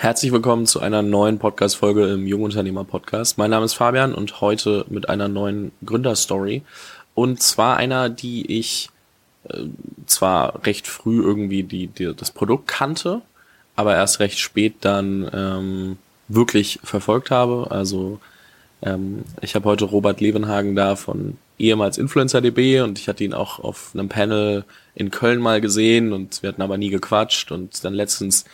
Herzlich willkommen zu einer neuen Podcast-Folge im Jungunternehmer-Podcast. Mein Name ist Fabian und heute mit einer neuen Gründerstory. Und zwar einer, die ich äh, zwar recht früh irgendwie die, die, das Produkt kannte, aber erst recht spät dann ähm, wirklich verfolgt habe. Also ähm, ich habe heute Robert Levenhagen da von ehemals InfluencerDB und ich hatte ihn auch auf einem Panel in Köln mal gesehen und wir hatten aber nie gequatscht und dann letztens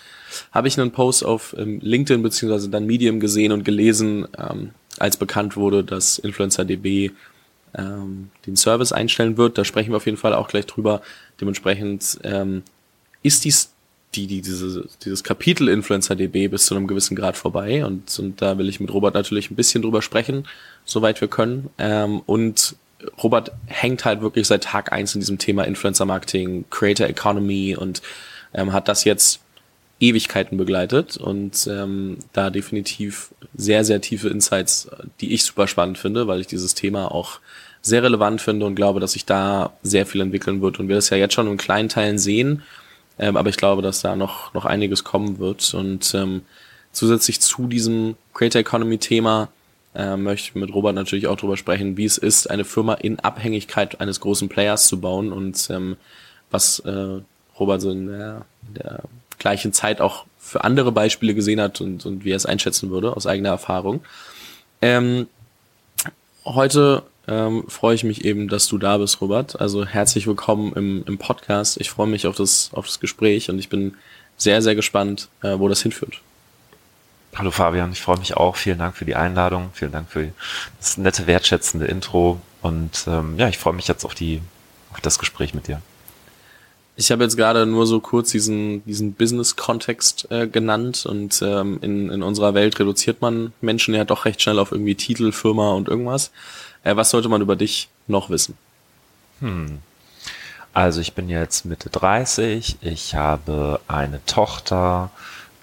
habe ich einen Post auf ähm, LinkedIn beziehungsweise dann Medium gesehen und gelesen, ähm, als bekannt wurde, dass InfluencerDB ähm, den Service einstellen wird. Da sprechen wir auf jeden Fall auch gleich drüber. Dementsprechend ähm, ist dies die, die, diese, dieses Kapitel InfluencerDB bis zu einem gewissen Grad vorbei und, und da will ich mit Robert natürlich ein bisschen drüber sprechen, soweit wir können. Ähm, und Robert hängt halt wirklich seit Tag eins in diesem Thema Influencer Marketing, Creator Economy und ähm, hat das jetzt Ewigkeiten begleitet und ähm, da definitiv sehr, sehr tiefe Insights, die ich super spannend finde, weil ich dieses Thema auch sehr relevant finde und glaube, dass sich da sehr viel entwickeln wird und wir das ja jetzt schon in kleinen Teilen sehen, ähm, aber ich glaube, dass da noch, noch einiges kommen wird und ähm, zusätzlich zu diesem Creator Economy Thema äh, möchte mit Robert natürlich auch darüber sprechen, wie es ist, eine Firma in Abhängigkeit eines großen Players zu bauen und ähm, was äh, Robert so in der, in der gleichen Zeit auch für andere Beispiele gesehen hat und, und wie er es einschätzen würde aus eigener Erfahrung. Ähm, heute ähm, freue ich mich eben, dass du da bist, Robert. Also herzlich willkommen im, im Podcast. Ich freue mich auf das, auf das Gespräch und ich bin sehr, sehr gespannt, äh, wo das hinführt. Hallo Fabian, ich freue mich auch. Vielen Dank für die Einladung. Vielen Dank für das nette, wertschätzende Intro. Und ähm, ja, ich freue mich jetzt auf die, auf das Gespräch mit dir. Ich habe jetzt gerade nur so kurz diesen, diesen Business-Kontext äh, genannt und ähm, in, in unserer Welt reduziert man Menschen ja doch recht schnell auf irgendwie Titel, Firma und irgendwas. Äh, was sollte man über dich noch wissen? Hm. Also ich bin jetzt Mitte 30, ich habe eine Tochter,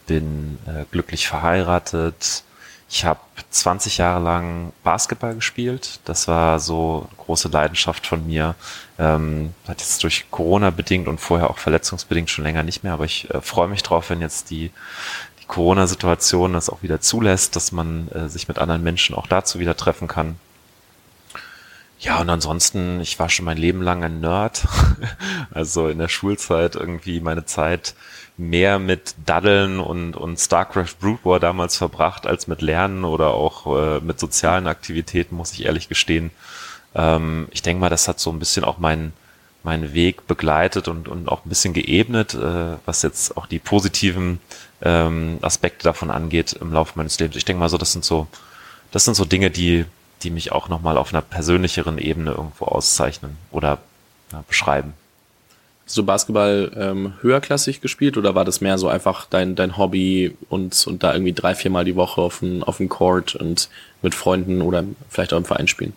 bin äh, glücklich verheiratet. Ich habe 20 Jahre lang Basketball gespielt. Das war so eine große Leidenschaft von mir. Ähm, hat jetzt durch Corona bedingt und vorher auch verletzungsbedingt schon länger nicht mehr. Aber ich äh, freue mich drauf, wenn jetzt die, die Corona-Situation das auch wieder zulässt, dass man äh, sich mit anderen Menschen auch dazu wieder treffen kann. Ja, und ansonsten, ich war schon mein Leben lang ein Nerd. also in der Schulzeit irgendwie meine Zeit mehr mit Daddeln und, und StarCraft Brood War damals verbracht, als mit Lernen oder auch äh, mit sozialen Aktivitäten, muss ich ehrlich gestehen. Ähm, ich denke mal, das hat so ein bisschen auch meinen meinen Weg begleitet und, und auch ein bisschen geebnet, äh, was jetzt auch die positiven ähm, Aspekte davon angeht im Laufe meines Lebens. Ich denke mal so, das sind so, das sind so Dinge, die, die mich auch nochmal auf einer persönlicheren Ebene irgendwo auszeichnen oder ja, beschreiben. Hast du Basketball ähm, höherklassig gespielt oder war das mehr so einfach dein, dein Hobby und, und da irgendwie drei, viermal die Woche auf dem auf dem Court und mit Freunden oder vielleicht auch im Verein spielen?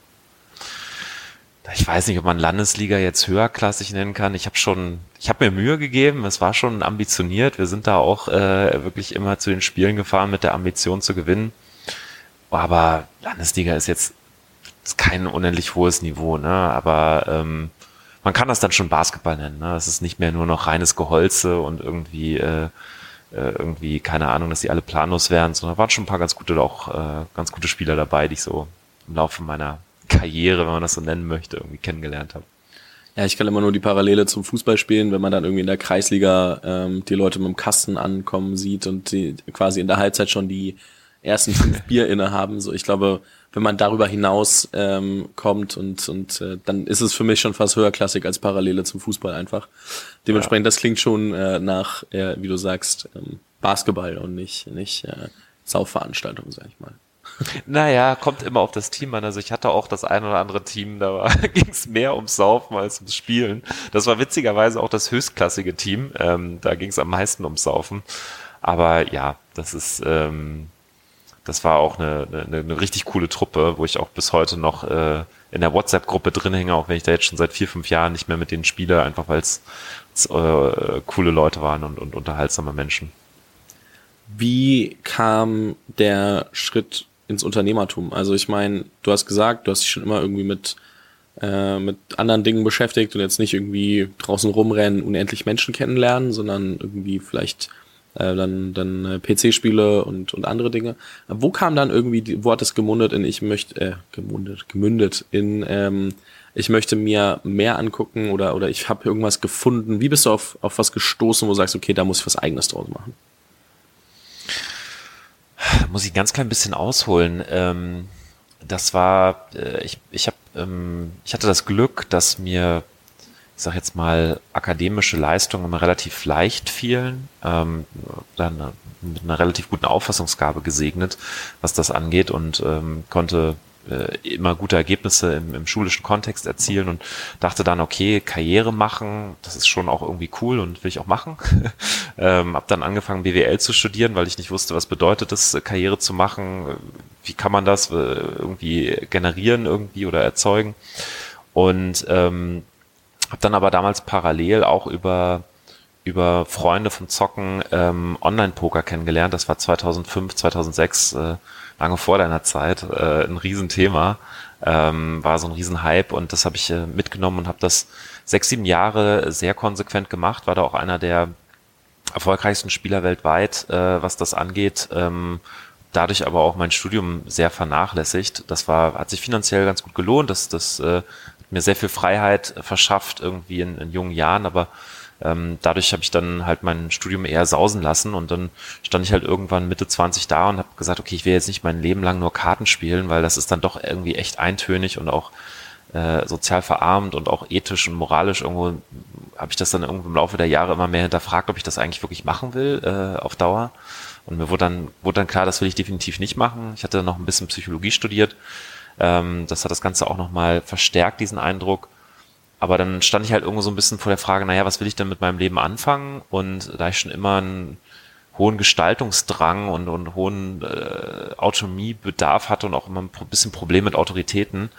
Ich weiß nicht, ob man Landesliga jetzt höherklassig nennen kann. Ich habe schon, ich habe mir Mühe gegeben. Es war schon ambitioniert. Wir sind da auch äh, wirklich immer zu den Spielen gefahren mit der Ambition zu gewinnen. Aber Landesliga ist jetzt ist kein unendlich hohes Niveau, ne? Aber ähm, man kann das dann schon Basketball nennen. Ne? Es ist nicht mehr nur noch reines Geholze und irgendwie, äh, äh, irgendwie, keine Ahnung, dass die alle planlos wären, sondern waren schon ein paar ganz gute, auch äh, ganz gute Spieler dabei, die ich so im Laufe meiner Karriere, wenn man das so nennen möchte, irgendwie kennengelernt habe. Ja, ich kann immer nur die Parallele zum Fußball spielen, wenn man dann irgendwie in der Kreisliga ähm, die Leute mit dem Kasten ankommen sieht und die quasi in der Halbzeit schon die ersten fünf Bier inne haben. So, ich glaube, wenn man darüber hinaus ähm, kommt und, und äh, dann ist es für mich schon fast höherklassig als Parallele zum Fußball einfach. Dementsprechend, ja. das klingt schon äh, nach, äh, wie du sagst, ähm, Basketball und nicht, nicht äh, Saufveranstaltung, sag ich mal. Naja, kommt immer auf das Team an. Also ich hatte auch das ein oder andere Team, da ging es mehr ums Saufen als ums Spielen. Das war witzigerweise auch das höchstklassige Team. Ähm, da ging es am meisten ums Saufen. Aber ja, das ist ähm, das war auch eine, eine, eine richtig coole Truppe, wo ich auch bis heute noch äh, in der WhatsApp-Gruppe drin hänge, auch wenn ich da jetzt schon seit vier, fünf Jahren nicht mehr mit denen spiele, einfach weil es äh, coole Leute waren und, und unterhaltsame Menschen. Wie kam der Schritt ins Unternehmertum? Also ich meine, du hast gesagt, du hast dich schon immer irgendwie mit äh, mit anderen Dingen beschäftigt und jetzt nicht irgendwie draußen rumrennen, unendlich Menschen kennenlernen, sondern irgendwie vielleicht äh, dann, dann äh, PC-Spiele und, und andere Dinge. Wo kam dann irgendwie, die, wo hat es gemundet in ich möchte, äh, gemundet, gemündet in ähm, ich möchte mir mehr angucken oder, oder ich habe irgendwas gefunden. Wie bist du auf, auf was gestoßen, wo du sagst, okay, da muss ich was eigenes draus machen? Muss ich ganz klein bisschen ausholen. Ähm, das war, äh, ich, ich, hab, ähm, ich hatte das Glück, dass mir ich sage jetzt mal, akademische Leistungen immer relativ leicht fielen, ähm, dann mit einer relativ guten Auffassungsgabe gesegnet, was das angeht und ähm, konnte äh, immer gute Ergebnisse im, im schulischen Kontext erzielen und dachte dann, okay, Karriere machen, das ist schon auch irgendwie cool und will ich auch machen. ähm, hab dann angefangen, BWL zu studieren, weil ich nicht wusste, was bedeutet es, Karriere zu machen, wie kann man das äh, irgendwie generieren irgendwie oder erzeugen. Und ähm, habe dann aber damals parallel auch über über Freunde vom Zocken ähm, Online-Poker kennengelernt. Das war 2005, 2006, äh, lange vor deiner Zeit, äh, ein Riesenthema. Ähm, war so ein Riesenhype und das habe ich äh, mitgenommen und habe das sechs, sieben Jahre sehr konsequent gemacht. War da auch einer der erfolgreichsten Spieler weltweit, äh, was das angeht. Ähm, dadurch aber auch mein Studium sehr vernachlässigt. Das war, hat sich finanziell ganz gut gelohnt. Das, das äh, mir sehr viel Freiheit verschafft irgendwie in, in jungen Jahren, aber ähm, dadurch habe ich dann halt mein Studium eher sausen lassen und dann stand ich halt irgendwann Mitte 20 da und habe gesagt, okay, ich will jetzt nicht mein Leben lang nur Karten spielen, weil das ist dann doch irgendwie echt eintönig und auch äh, sozial verarmt und auch ethisch und moralisch irgendwo habe ich das dann irgendwo im Laufe der Jahre immer mehr hinterfragt, ob ich das eigentlich wirklich machen will äh, auf Dauer. Und mir wurde dann, wurde dann klar, das will ich definitiv nicht machen. Ich hatte noch ein bisschen Psychologie studiert ähm, das hat das Ganze auch nochmal verstärkt, diesen Eindruck. Aber dann stand ich halt irgendwo so ein bisschen vor der Frage, naja, was will ich denn mit meinem Leben anfangen? Und da ich schon immer ein hohen Gestaltungsdrang und, und hohen äh, Autonomiebedarf hatte und auch immer ein bisschen Problem mit Autoritäten,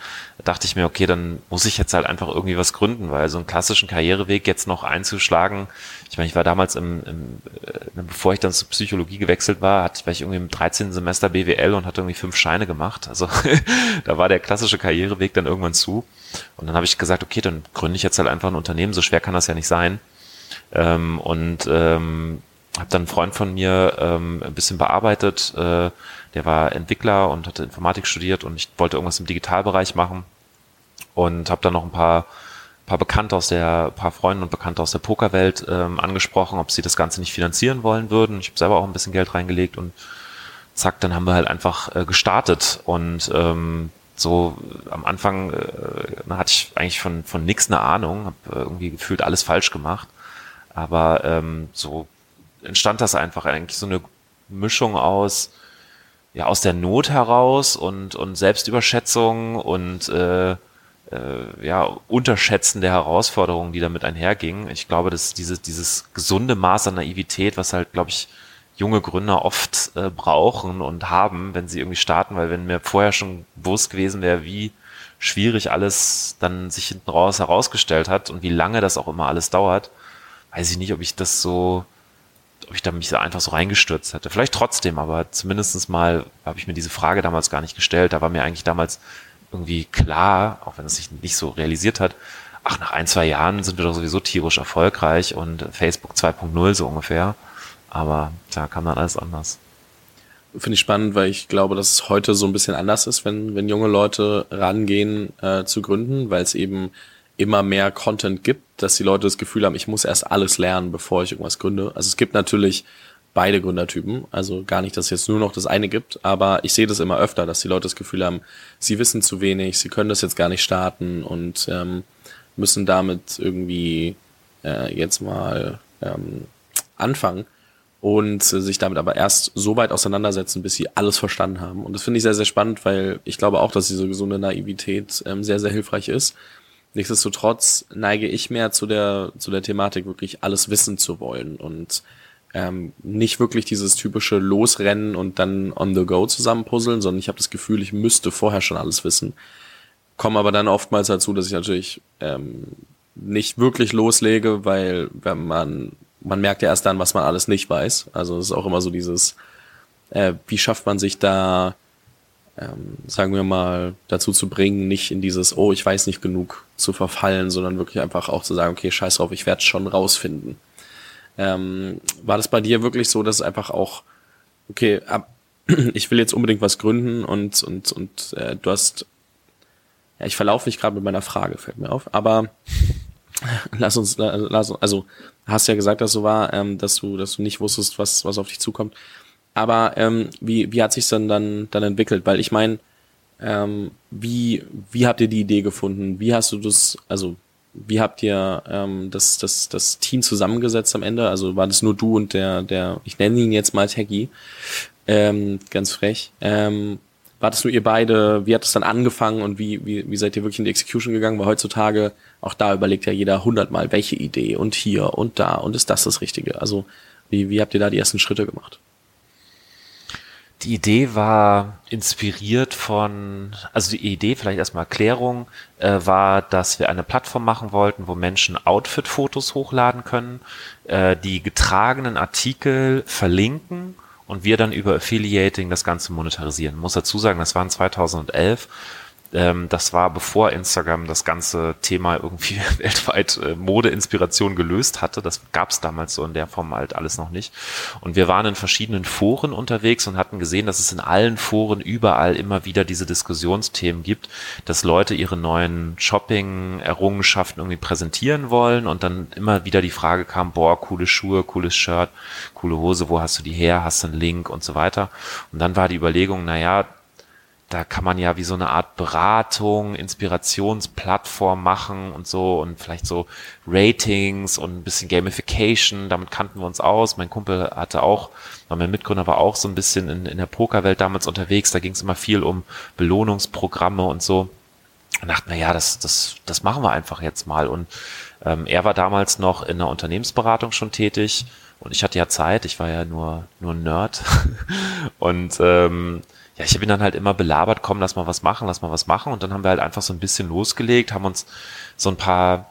dachte ich mir, okay, dann muss ich jetzt halt einfach irgendwie was gründen, weil so einen klassischen Karriereweg jetzt noch einzuschlagen, ich meine, ich war damals im, im äh, bevor ich dann zur Psychologie gewechselt war, hatte, war ich irgendwie im 13. Semester BWL und hatte irgendwie fünf Scheine gemacht. Also da war der klassische Karriereweg dann irgendwann zu. Und dann habe ich gesagt, okay, dann gründe ich jetzt halt einfach ein Unternehmen, so schwer kann das ja nicht sein. Ähm, und ähm, habe dann einen Freund von mir ähm, ein bisschen bearbeitet, äh, der war Entwickler und hatte Informatik studiert und ich wollte irgendwas im Digitalbereich machen. Und habe dann noch ein paar paar Bekannte aus der, paar Freunde und Bekannte aus der Pokerwelt ähm, angesprochen, ob sie das Ganze nicht finanzieren wollen würden. Ich habe selber auch ein bisschen Geld reingelegt und zack, dann haben wir halt einfach äh, gestartet. Und ähm, so am Anfang äh, hatte ich eigentlich von von nix eine Ahnung, habe irgendwie gefühlt alles falsch gemacht, aber ähm, so entstand das einfach eigentlich so eine Mischung aus ja aus der Not heraus und und Selbstüberschätzung und äh, äh, ja Unterschätzen der Herausforderungen, die damit einhergingen. Ich glaube, dass dieses dieses gesunde Maß an Naivität, was halt glaube ich junge Gründer oft äh, brauchen und haben, wenn sie irgendwie starten, weil wenn mir vorher schon bewusst gewesen wäre, wie schwierig alles dann sich hinten raus herausgestellt hat und wie lange das auch immer alles dauert, weiß ich nicht, ob ich das so ob ich da mich da einfach so reingestürzt hätte. Vielleicht trotzdem, aber zumindestens mal habe ich mir diese Frage damals gar nicht gestellt. Da war mir eigentlich damals irgendwie klar, auch wenn es sich nicht so realisiert hat, ach, nach ein, zwei Jahren sind wir doch sowieso tierisch erfolgreich und Facebook 2.0 so ungefähr. Aber da kam dann alles anders. Finde ich spannend, weil ich glaube, dass es heute so ein bisschen anders ist, wenn, wenn junge Leute rangehen äh, zu gründen, weil es eben immer mehr Content gibt, dass die Leute das Gefühl haben, ich muss erst alles lernen, bevor ich irgendwas gründe. Also es gibt natürlich beide Gründertypen, also gar nicht, dass es jetzt nur noch das eine gibt, aber ich sehe das immer öfter, dass die Leute das Gefühl haben, sie wissen zu wenig, sie können das jetzt gar nicht starten und ähm, müssen damit irgendwie äh, jetzt mal ähm, anfangen und äh, sich damit aber erst so weit auseinandersetzen, bis sie alles verstanden haben. Und das finde ich sehr, sehr spannend, weil ich glaube auch, dass diese gesunde Naivität ähm, sehr, sehr hilfreich ist Nichtsdestotrotz neige ich mehr zu der, zu der Thematik, wirklich alles wissen zu wollen und ähm, nicht wirklich dieses typische Losrennen und dann on the go zusammenpuzzeln, sondern ich habe das Gefühl, ich müsste vorher schon alles wissen. Komme aber dann oftmals dazu, dass ich natürlich ähm, nicht wirklich loslege, weil wenn man, man merkt ja erst dann, was man alles nicht weiß. Also es ist auch immer so dieses, äh, wie schafft man sich da ähm, sagen wir mal, dazu zu bringen, nicht in dieses, oh, ich weiß nicht genug zu verfallen, sondern wirklich einfach auch zu sagen, okay, scheiß drauf, ich werde schon rausfinden. Ähm, war das bei dir wirklich so, dass es einfach auch, okay, ab, ich will jetzt unbedingt was gründen und, und, und äh, du hast, ja, ich verlaufe mich gerade mit meiner Frage, fällt mir auf, aber lass uns, lass, also hast ja gesagt, dass so war, ähm, dass du, dass du nicht wusstest, was, was auf dich zukommt. Aber ähm, wie, wie hat sich dann dann dann entwickelt? Weil ich meine, ähm, wie wie habt ihr die Idee gefunden? Wie hast du das, also wie habt ihr ähm, das, das, das Team zusammengesetzt am Ende? Also war das nur du und der, der, ich nenne ihn jetzt mal Techie, ähm, ganz frech. Ähm, war das nur ihr beide? Wie hat es dann angefangen und wie, wie, wie seid ihr wirklich in die Execution gegangen? Weil heutzutage, auch da überlegt ja jeder hundertmal, welche Idee und hier und da und ist das das Richtige? Also wie, wie habt ihr da die ersten Schritte gemacht? Die Idee war inspiriert von, also die Idee, vielleicht erstmal Erklärung, äh, war, dass wir eine Plattform machen wollten, wo Menschen Outfit-Fotos hochladen können, äh, die getragenen Artikel verlinken und wir dann über Affiliating das Ganze monetarisieren. Ich muss dazu sagen, das waren 2011 ähm, das war bevor Instagram das ganze Thema irgendwie weltweit äh, Modeinspiration gelöst hatte. Das gab es damals so in der Form halt alles noch nicht. Und wir waren in verschiedenen Foren unterwegs und hatten gesehen, dass es in allen Foren überall immer wieder diese Diskussionsthemen gibt, dass Leute ihre neuen Shopping-Errungenschaften irgendwie präsentieren wollen und dann immer wieder die Frage kam, boah, coole Schuhe, cooles Shirt, coole Hose, wo hast du die her, hast du einen Link und so weiter. Und dann war die Überlegung, naja, da kann man ja wie so eine Art Beratung, Inspirationsplattform machen und so und vielleicht so Ratings und ein bisschen Gamification. Damit kannten wir uns aus. Mein Kumpel hatte auch, mein Mitgründer war auch so ein bisschen in, in der Pokerwelt damals unterwegs. Da ging es immer viel um Belohnungsprogramme und so. Und dachten wir, ja, das, das, das machen wir einfach jetzt mal. Und ähm, er war damals noch in der Unternehmensberatung schon tätig und ich hatte ja Zeit. Ich war ja nur, nur ein Nerd. und ähm, ja, ich habe ihn dann halt immer belabert, komm, lass mal was machen, lass mal was machen. Und dann haben wir halt einfach so ein bisschen losgelegt, haben uns so ein paar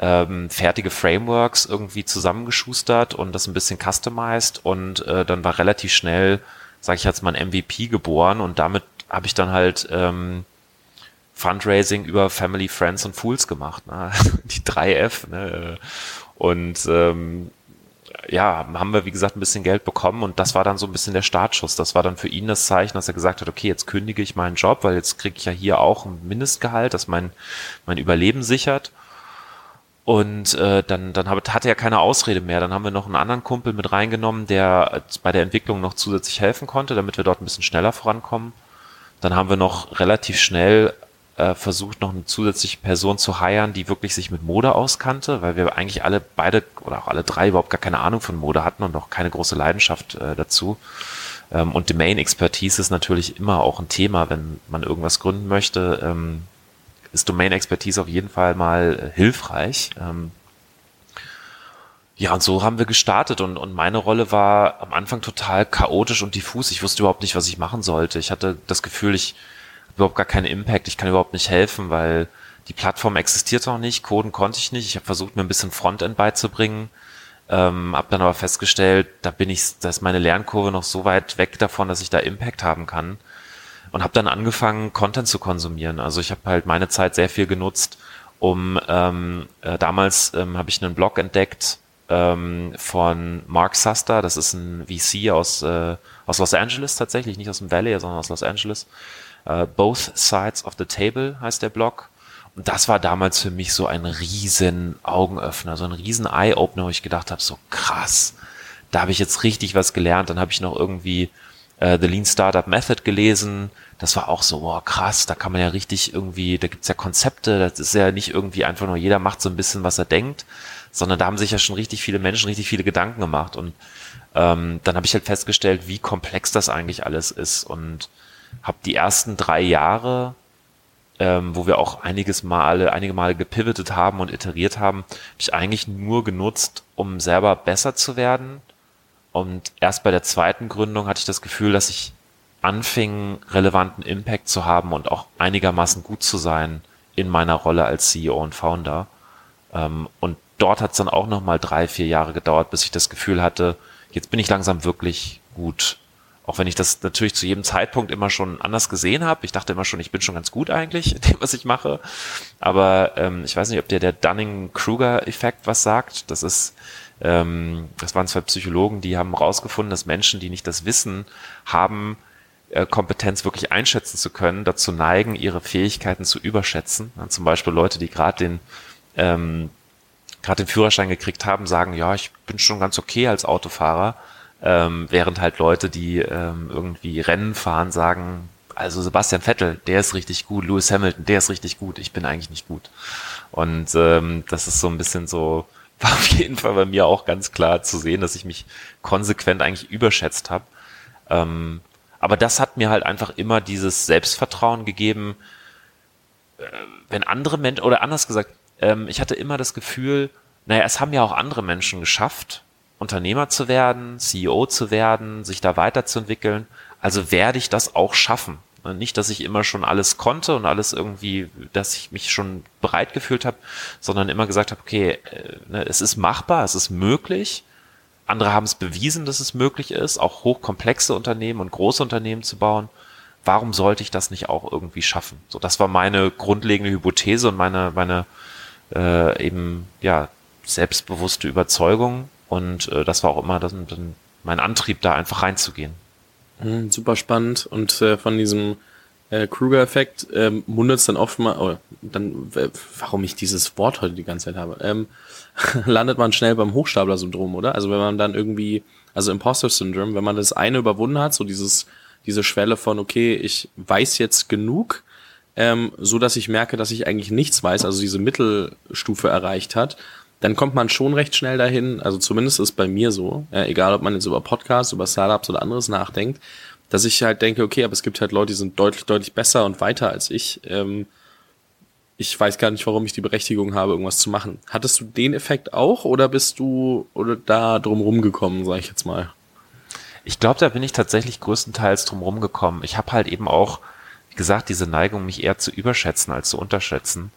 ähm, fertige Frameworks irgendwie zusammengeschustert und das ein bisschen customized und äh, dann war relativ schnell, sage ich jetzt mal, ein MVP geboren und damit habe ich dann halt ähm, Fundraising über Family, Friends und Fools gemacht, ne? die 3F. Ne? Und ähm, ja, haben wir, wie gesagt, ein bisschen Geld bekommen und das war dann so ein bisschen der Startschuss. Das war dann für ihn das Zeichen, dass er gesagt hat, okay, jetzt kündige ich meinen Job, weil jetzt kriege ich ja hier auch ein Mindestgehalt, das mein, mein Überleben sichert. Und äh, dann, dann hab, hatte er keine Ausrede mehr. Dann haben wir noch einen anderen Kumpel mit reingenommen, der bei der Entwicklung noch zusätzlich helfen konnte, damit wir dort ein bisschen schneller vorankommen. Dann haben wir noch relativ schnell äh, versucht, noch eine zusätzliche Person zu heiren, die wirklich sich mit Mode auskannte, weil wir eigentlich alle beide oder auch alle drei überhaupt gar keine Ahnung von Mode hatten und auch keine große Leidenschaft äh, dazu. Ähm, und Domain-Expertise ist natürlich immer auch ein Thema, wenn man irgendwas gründen möchte. Ähm, ist Domain-Expertise auf jeden Fall mal äh, hilfreich. Ähm, ja, und so haben wir gestartet und, und meine Rolle war am Anfang total chaotisch und diffus. Ich wusste überhaupt nicht, was ich machen sollte. Ich hatte das Gefühl, ich überhaupt gar keinen Impact, ich kann überhaupt nicht helfen, weil die Plattform existiert noch nicht, coden konnte ich nicht. Ich habe versucht, mir ein bisschen Frontend beizubringen, ähm, habe dann aber festgestellt, da bin ich, da ist meine Lernkurve noch so weit weg davon, dass ich da Impact haben kann. Und habe dann angefangen, Content zu konsumieren. Also ich habe halt meine Zeit sehr viel genutzt, um ähm, äh, damals ähm, habe ich einen Blog entdeckt ähm, von Mark Suster, das ist ein VC aus, äh, aus Los Angeles tatsächlich, nicht aus dem Valley, sondern aus Los Angeles. Uh, Both Sides of the Table heißt der Blog. Und das war damals für mich so ein riesen Augenöffner, so ein riesen Eye-Opener, wo ich gedacht habe, so krass, da habe ich jetzt richtig was gelernt. Dann habe ich noch irgendwie äh, The Lean Startup Method gelesen. Das war auch so, wow, krass, da kann man ja richtig irgendwie, da gibt's ja Konzepte, das ist ja nicht irgendwie einfach nur, jeder macht so ein bisschen, was er denkt, sondern da haben sich ja schon richtig viele Menschen richtig viele Gedanken gemacht. Und ähm, dann habe ich halt festgestellt, wie komplex das eigentlich alles ist. Und habe die ersten drei Jahre, ähm, wo wir auch einiges Male, einige Male gepivotet haben und iteriert haben, habe ich eigentlich nur genutzt, um selber besser zu werden. Und erst bei der zweiten Gründung hatte ich das Gefühl, dass ich anfing, relevanten Impact zu haben und auch einigermaßen gut zu sein in meiner Rolle als CEO und Founder. Ähm, und dort hat es dann auch nochmal drei, vier Jahre gedauert, bis ich das Gefühl hatte, jetzt bin ich langsam wirklich gut auch wenn ich das natürlich zu jedem Zeitpunkt immer schon anders gesehen habe. Ich dachte immer schon, ich bin schon ganz gut eigentlich in dem, was ich mache. Aber ähm, ich weiß nicht, ob dir der Dunning-Kruger-Effekt was sagt. Das ist ähm, das waren zwei Psychologen, die haben herausgefunden, dass Menschen, die nicht das Wissen haben, äh, Kompetenz wirklich einschätzen zu können, dazu neigen, ihre Fähigkeiten zu überschätzen. Ja, zum Beispiel Leute, die gerade den ähm, gerade den Führerschein gekriegt haben, sagen, ja, ich bin schon ganz okay als Autofahrer, ähm, während halt Leute, die ähm, irgendwie Rennen fahren, sagen, also Sebastian Vettel, der ist richtig gut, Lewis Hamilton, der ist richtig gut, ich bin eigentlich nicht gut. Und ähm, das ist so ein bisschen so, war auf jeden Fall bei mir auch ganz klar zu sehen, dass ich mich konsequent eigentlich überschätzt habe. Ähm, aber das hat mir halt einfach immer dieses Selbstvertrauen gegeben, äh, wenn andere Menschen, oder anders gesagt, ähm, ich hatte immer das Gefühl, naja, es haben ja auch andere Menschen geschafft, Unternehmer zu werden, CEO zu werden, sich da weiterzuentwickeln. Also werde ich das auch schaffen. Nicht, dass ich immer schon alles konnte und alles irgendwie, dass ich mich schon bereit gefühlt habe, sondern immer gesagt habe, okay, äh, ne, es ist machbar, es ist möglich. Andere haben es bewiesen, dass es möglich ist, auch hochkomplexe Unternehmen und große Unternehmen zu bauen. Warum sollte ich das nicht auch irgendwie schaffen? So, das war meine grundlegende Hypothese und meine, meine äh, eben ja selbstbewusste Überzeugung und äh, das war auch immer das, mein Antrieb, da einfach reinzugehen. Mhm, super spannend und äh, von diesem äh, Kruger-Effekt ähm, mundet es dann oft mal, oh, dann, warum ich dieses Wort heute die ganze Zeit habe, ähm, landet man schnell beim Hochstapler-Syndrom, oder? Also wenn man dann irgendwie, also Imposter-Syndrom, wenn man das eine überwunden hat, so dieses, diese Schwelle von, okay, ich weiß jetzt genug, ähm, so dass ich merke, dass ich eigentlich nichts weiß, also diese Mittelstufe erreicht hat, dann kommt man schon recht schnell dahin, also zumindest ist bei mir so, äh, egal ob man jetzt über Podcasts, über Startups oder anderes nachdenkt, dass ich halt denke, okay, aber es gibt halt Leute, die sind deutlich, deutlich besser und weiter als ich. Ähm, ich weiß gar nicht, warum ich die Berechtigung habe, irgendwas zu machen. Hattest du den Effekt auch oder bist du oder da drum rumgekommen, sag ich jetzt mal? Ich glaube, da bin ich tatsächlich größtenteils drum rumgekommen. Ich habe halt eben auch wie gesagt, diese Neigung, mich eher zu überschätzen als zu unterschätzen.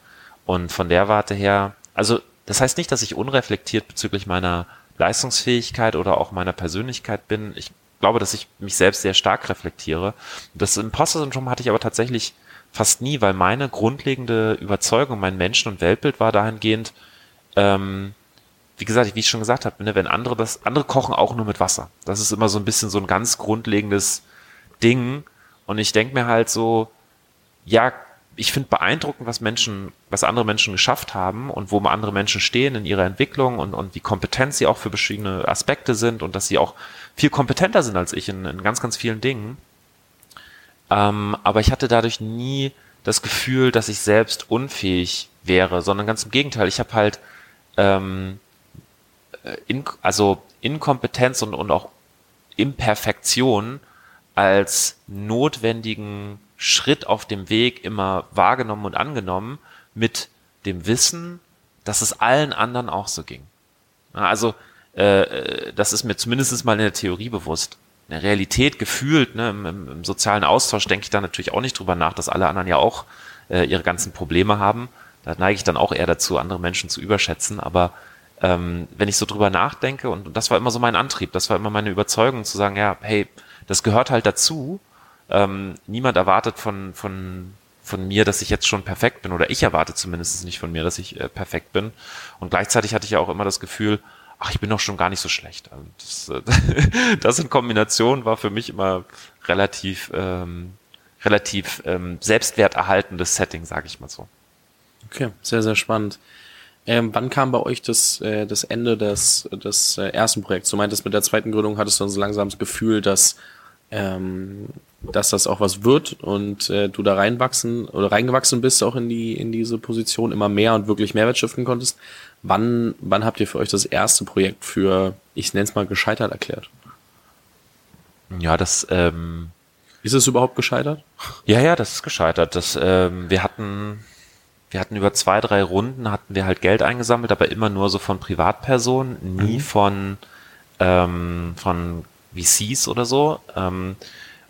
Und von der Warte her, also das heißt nicht, dass ich unreflektiert bezüglich meiner Leistungsfähigkeit oder auch meiner Persönlichkeit bin. Ich glaube, dass ich mich selbst sehr stark reflektiere. Das Imposter-Syndrom hatte ich aber tatsächlich fast nie, weil meine grundlegende Überzeugung, mein Menschen- und Weltbild war dahingehend, ähm, wie gesagt, wie ich schon gesagt habe, ne, wenn andere das, andere kochen auch nur mit Wasser. Das ist immer so ein bisschen so ein ganz grundlegendes Ding, und ich denke mir halt so, ja, ich finde beeindruckend, was Menschen, was andere Menschen geschafft haben und wo andere Menschen stehen in ihrer Entwicklung und, und wie kompetent sie auch für verschiedene Aspekte sind und dass sie auch viel kompetenter sind als ich in, in ganz, ganz vielen Dingen. Ähm, aber ich hatte dadurch nie das Gefühl, dass ich selbst unfähig wäre, sondern ganz im Gegenteil. Ich habe halt ähm, äh, in, also Inkompetenz und, und auch Imperfektion als notwendigen Schritt auf dem Weg immer wahrgenommen und angenommen mit dem Wissen, dass es allen anderen auch so ging. Also äh, das ist mir zumindest mal in der Theorie bewusst. In der Realität gefühlt, ne, im, im sozialen Austausch denke ich da natürlich auch nicht drüber nach, dass alle anderen ja auch äh, ihre ganzen Probleme haben. Da neige ich dann auch eher dazu, andere Menschen zu überschätzen. Aber ähm, wenn ich so drüber nachdenke, und, und das war immer so mein Antrieb, das war immer meine Überzeugung, zu sagen, ja, hey, das gehört halt dazu. Ähm, niemand erwartet von, von, von mir, dass ich jetzt schon perfekt bin, oder ich erwarte zumindest nicht von mir, dass ich äh, perfekt bin. Und gleichzeitig hatte ich ja auch immer das Gefühl, ach, ich bin doch schon gar nicht so schlecht. Also das, äh, das in Kombination war für mich immer relativ, ähm, relativ ähm, selbstwerterhaltendes Setting, sage ich mal so. Okay, sehr, sehr spannend. Ähm, wann kam bei euch das, äh, das Ende des, des äh, ersten Projekts? Du meintest, mit der zweiten Gründung hattest du dann so langsam das Gefühl, dass ähm, dass das auch was wird und äh, du da reinwachsen oder reingewachsen bist auch in die in diese Position immer mehr und wirklich Mehrwert stiften konntest. Wann wann habt ihr für euch das erste Projekt für ich nenne es mal gescheitert erklärt? Ja, das ähm, ist es überhaupt gescheitert? Ja, ja, das ist gescheitert. Das ähm, wir hatten wir hatten über zwei drei Runden hatten wir halt Geld eingesammelt, aber immer nur so von Privatpersonen, nie mhm. von ähm, von VCs oder so. Ähm,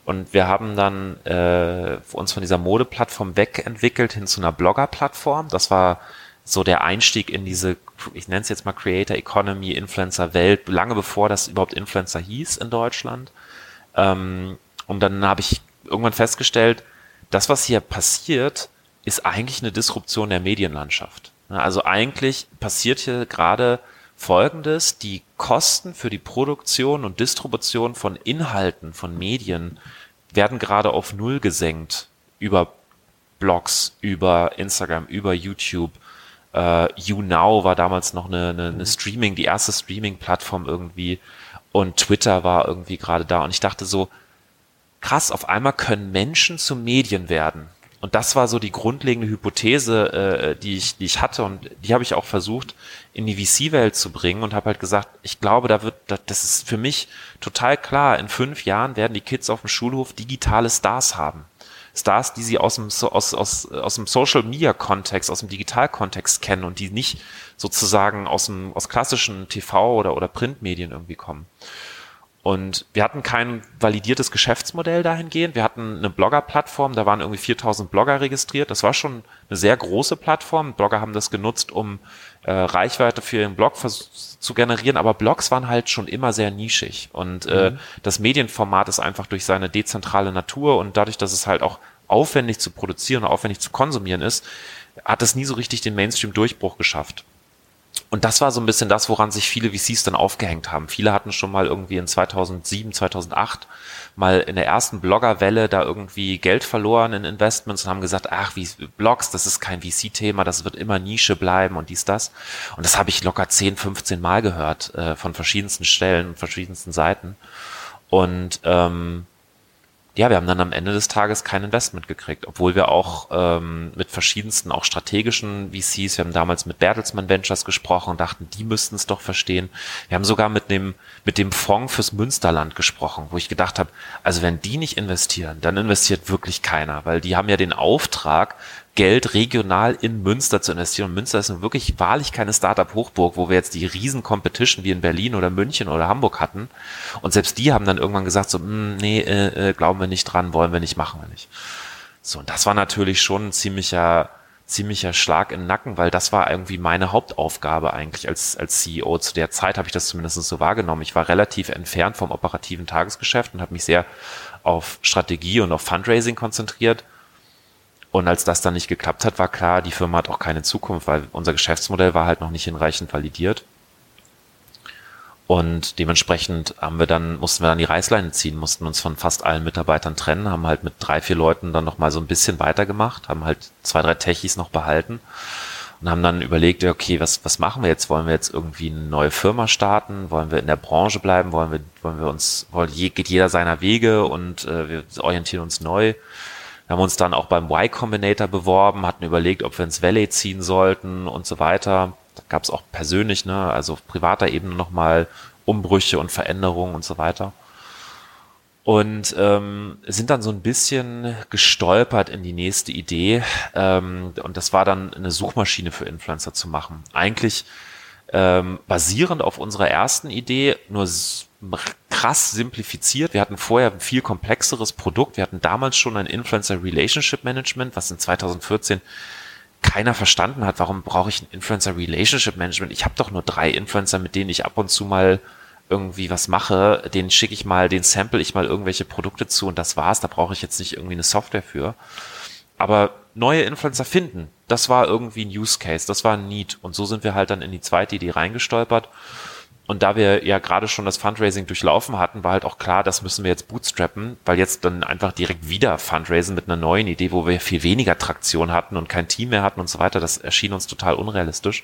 und wir haben dann äh, uns von dieser Modeplattform wegentwickelt hin zu einer Blogger-Plattform. Das war so der Einstieg in diese, ich nenne es jetzt mal Creator Economy, Influencer Welt, lange bevor das überhaupt Influencer hieß in Deutschland. Ähm, und dann habe ich irgendwann festgestellt, das, was hier passiert, ist eigentlich eine Disruption der Medienlandschaft. Also eigentlich passiert hier gerade folgendes, die Kosten für die Produktion und Distribution von Inhalten, von Medien werden gerade auf Null gesenkt über Blogs, über Instagram, über YouTube. Uh, YouNow war damals noch eine, eine, eine Streaming, die erste Streaming-Plattform irgendwie und Twitter war irgendwie gerade da und ich dachte so, krass, auf einmal können Menschen zu Medien werden. Und das war so die grundlegende Hypothese, äh, die, ich, die ich hatte und die habe ich auch versucht in die VC-Welt zu bringen und habe halt gesagt, ich glaube, da wird, das ist für mich total klar, in fünf Jahren werden die Kids auf dem Schulhof digitale Stars haben. Stars, die sie aus dem, aus, aus, aus dem Social Media Kontext, aus dem Digital Kontext kennen und die nicht sozusagen aus dem, aus klassischen TV oder, oder Printmedien irgendwie kommen. Und wir hatten kein validiertes Geschäftsmodell dahingehend. Wir hatten eine Blogger-Plattform, da waren irgendwie 4000 Blogger registriert. Das war schon eine sehr große Plattform. Blogger haben das genutzt, um äh, Reichweite für ihren Blog zu generieren, aber Blogs waren halt schon immer sehr nischig. Und äh, mhm. das Medienformat ist einfach durch seine dezentrale Natur und dadurch, dass es halt auch aufwendig zu produzieren und aufwendig zu konsumieren ist, hat es nie so richtig den Mainstream-Durchbruch geschafft. Und das war so ein bisschen das, woran sich viele VCs dann aufgehängt haben. Viele hatten schon mal irgendwie in 2007, 2008 mal in der ersten Bloggerwelle da irgendwie Geld verloren in Investments und haben gesagt, ach, wie Blogs, das ist kein VC-Thema, das wird immer Nische bleiben und dies, das. Und das habe ich locker 10, 15 Mal gehört äh, von verschiedensten Stellen, verschiedensten Seiten. Und ähm, ja, wir haben dann am Ende des Tages kein Investment gekriegt, obwohl wir auch ähm, mit verschiedensten, auch strategischen VCs, wir haben damals mit Bertelsmann Ventures gesprochen und dachten, die müssten es doch verstehen. Wir haben sogar mit dem, mit dem Fonds fürs Münsterland gesprochen, wo ich gedacht habe, also wenn die nicht investieren, dann investiert wirklich keiner, weil die haben ja den Auftrag, Geld regional in Münster zu investieren. Und Münster ist wirklich wahrlich keine Startup-Hochburg, wo wir jetzt die riesen Competition wie in Berlin oder München oder Hamburg hatten. Und selbst die haben dann irgendwann gesagt, so, hm, nee, äh, äh, glauben wir nicht dran, wollen wir nicht, machen wir nicht. So, und das war natürlich schon ein ziemlicher, ziemlicher Schlag in den Nacken, weil das war irgendwie meine Hauptaufgabe eigentlich als, als CEO. Zu der Zeit habe ich das zumindest so wahrgenommen. Ich war relativ entfernt vom operativen Tagesgeschäft und habe mich sehr auf Strategie und auf Fundraising konzentriert und als das dann nicht geklappt hat, war klar, die Firma hat auch keine Zukunft, weil unser Geschäftsmodell war halt noch nicht hinreichend validiert. Und dementsprechend haben wir dann, mussten wir dann die Reißleine ziehen, mussten uns von fast allen Mitarbeitern trennen, haben halt mit drei, vier Leuten dann nochmal so ein bisschen weitergemacht, haben halt zwei, drei Techies noch behalten und haben dann überlegt, okay, was, was machen wir jetzt? Wollen wir jetzt irgendwie eine neue Firma starten? Wollen wir in der Branche bleiben? Wollen wir, wollen wir uns, wollen, geht jeder seiner Wege und äh, wir orientieren uns neu? Wir haben uns dann auch beim Y Combinator beworben, hatten überlegt, ob wir ins Valley ziehen sollten und so weiter. Da gab es auch persönlich, ne, also auf privater Ebene nochmal Umbrüche und Veränderungen und so weiter. Und ähm, sind dann so ein bisschen gestolpert in die nächste Idee. Ähm, und das war dann eine Suchmaschine für Influencer zu machen. Eigentlich ähm, basierend auf unserer ersten Idee, nur krass simplifiziert. Wir hatten vorher ein viel komplexeres Produkt. Wir hatten damals schon ein Influencer Relationship Management, was in 2014 keiner verstanden hat. Warum brauche ich ein Influencer Relationship Management? Ich habe doch nur drei Influencer, mit denen ich ab und zu mal irgendwie was mache, den schicke ich mal, den sample ich mal irgendwelche Produkte zu und das war's. Da brauche ich jetzt nicht irgendwie eine Software für. Aber neue Influencer finden, das war irgendwie ein Use Case, das war ein Need. Und so sind wir halt dann in die zweite Idee reingestolpert und da wir ja gerade schon das Fundraising durchlaufen hatten, war halt auch klar, das müssen wir jetzt bootstrappen, weil jetzt dann einfach direkt wieder Fundraisen mit einer neuen Idee, wo wir viel weniger Traktion hatten und kein Team mehr hatten und so weiter, das erschien uns total unrealistisch.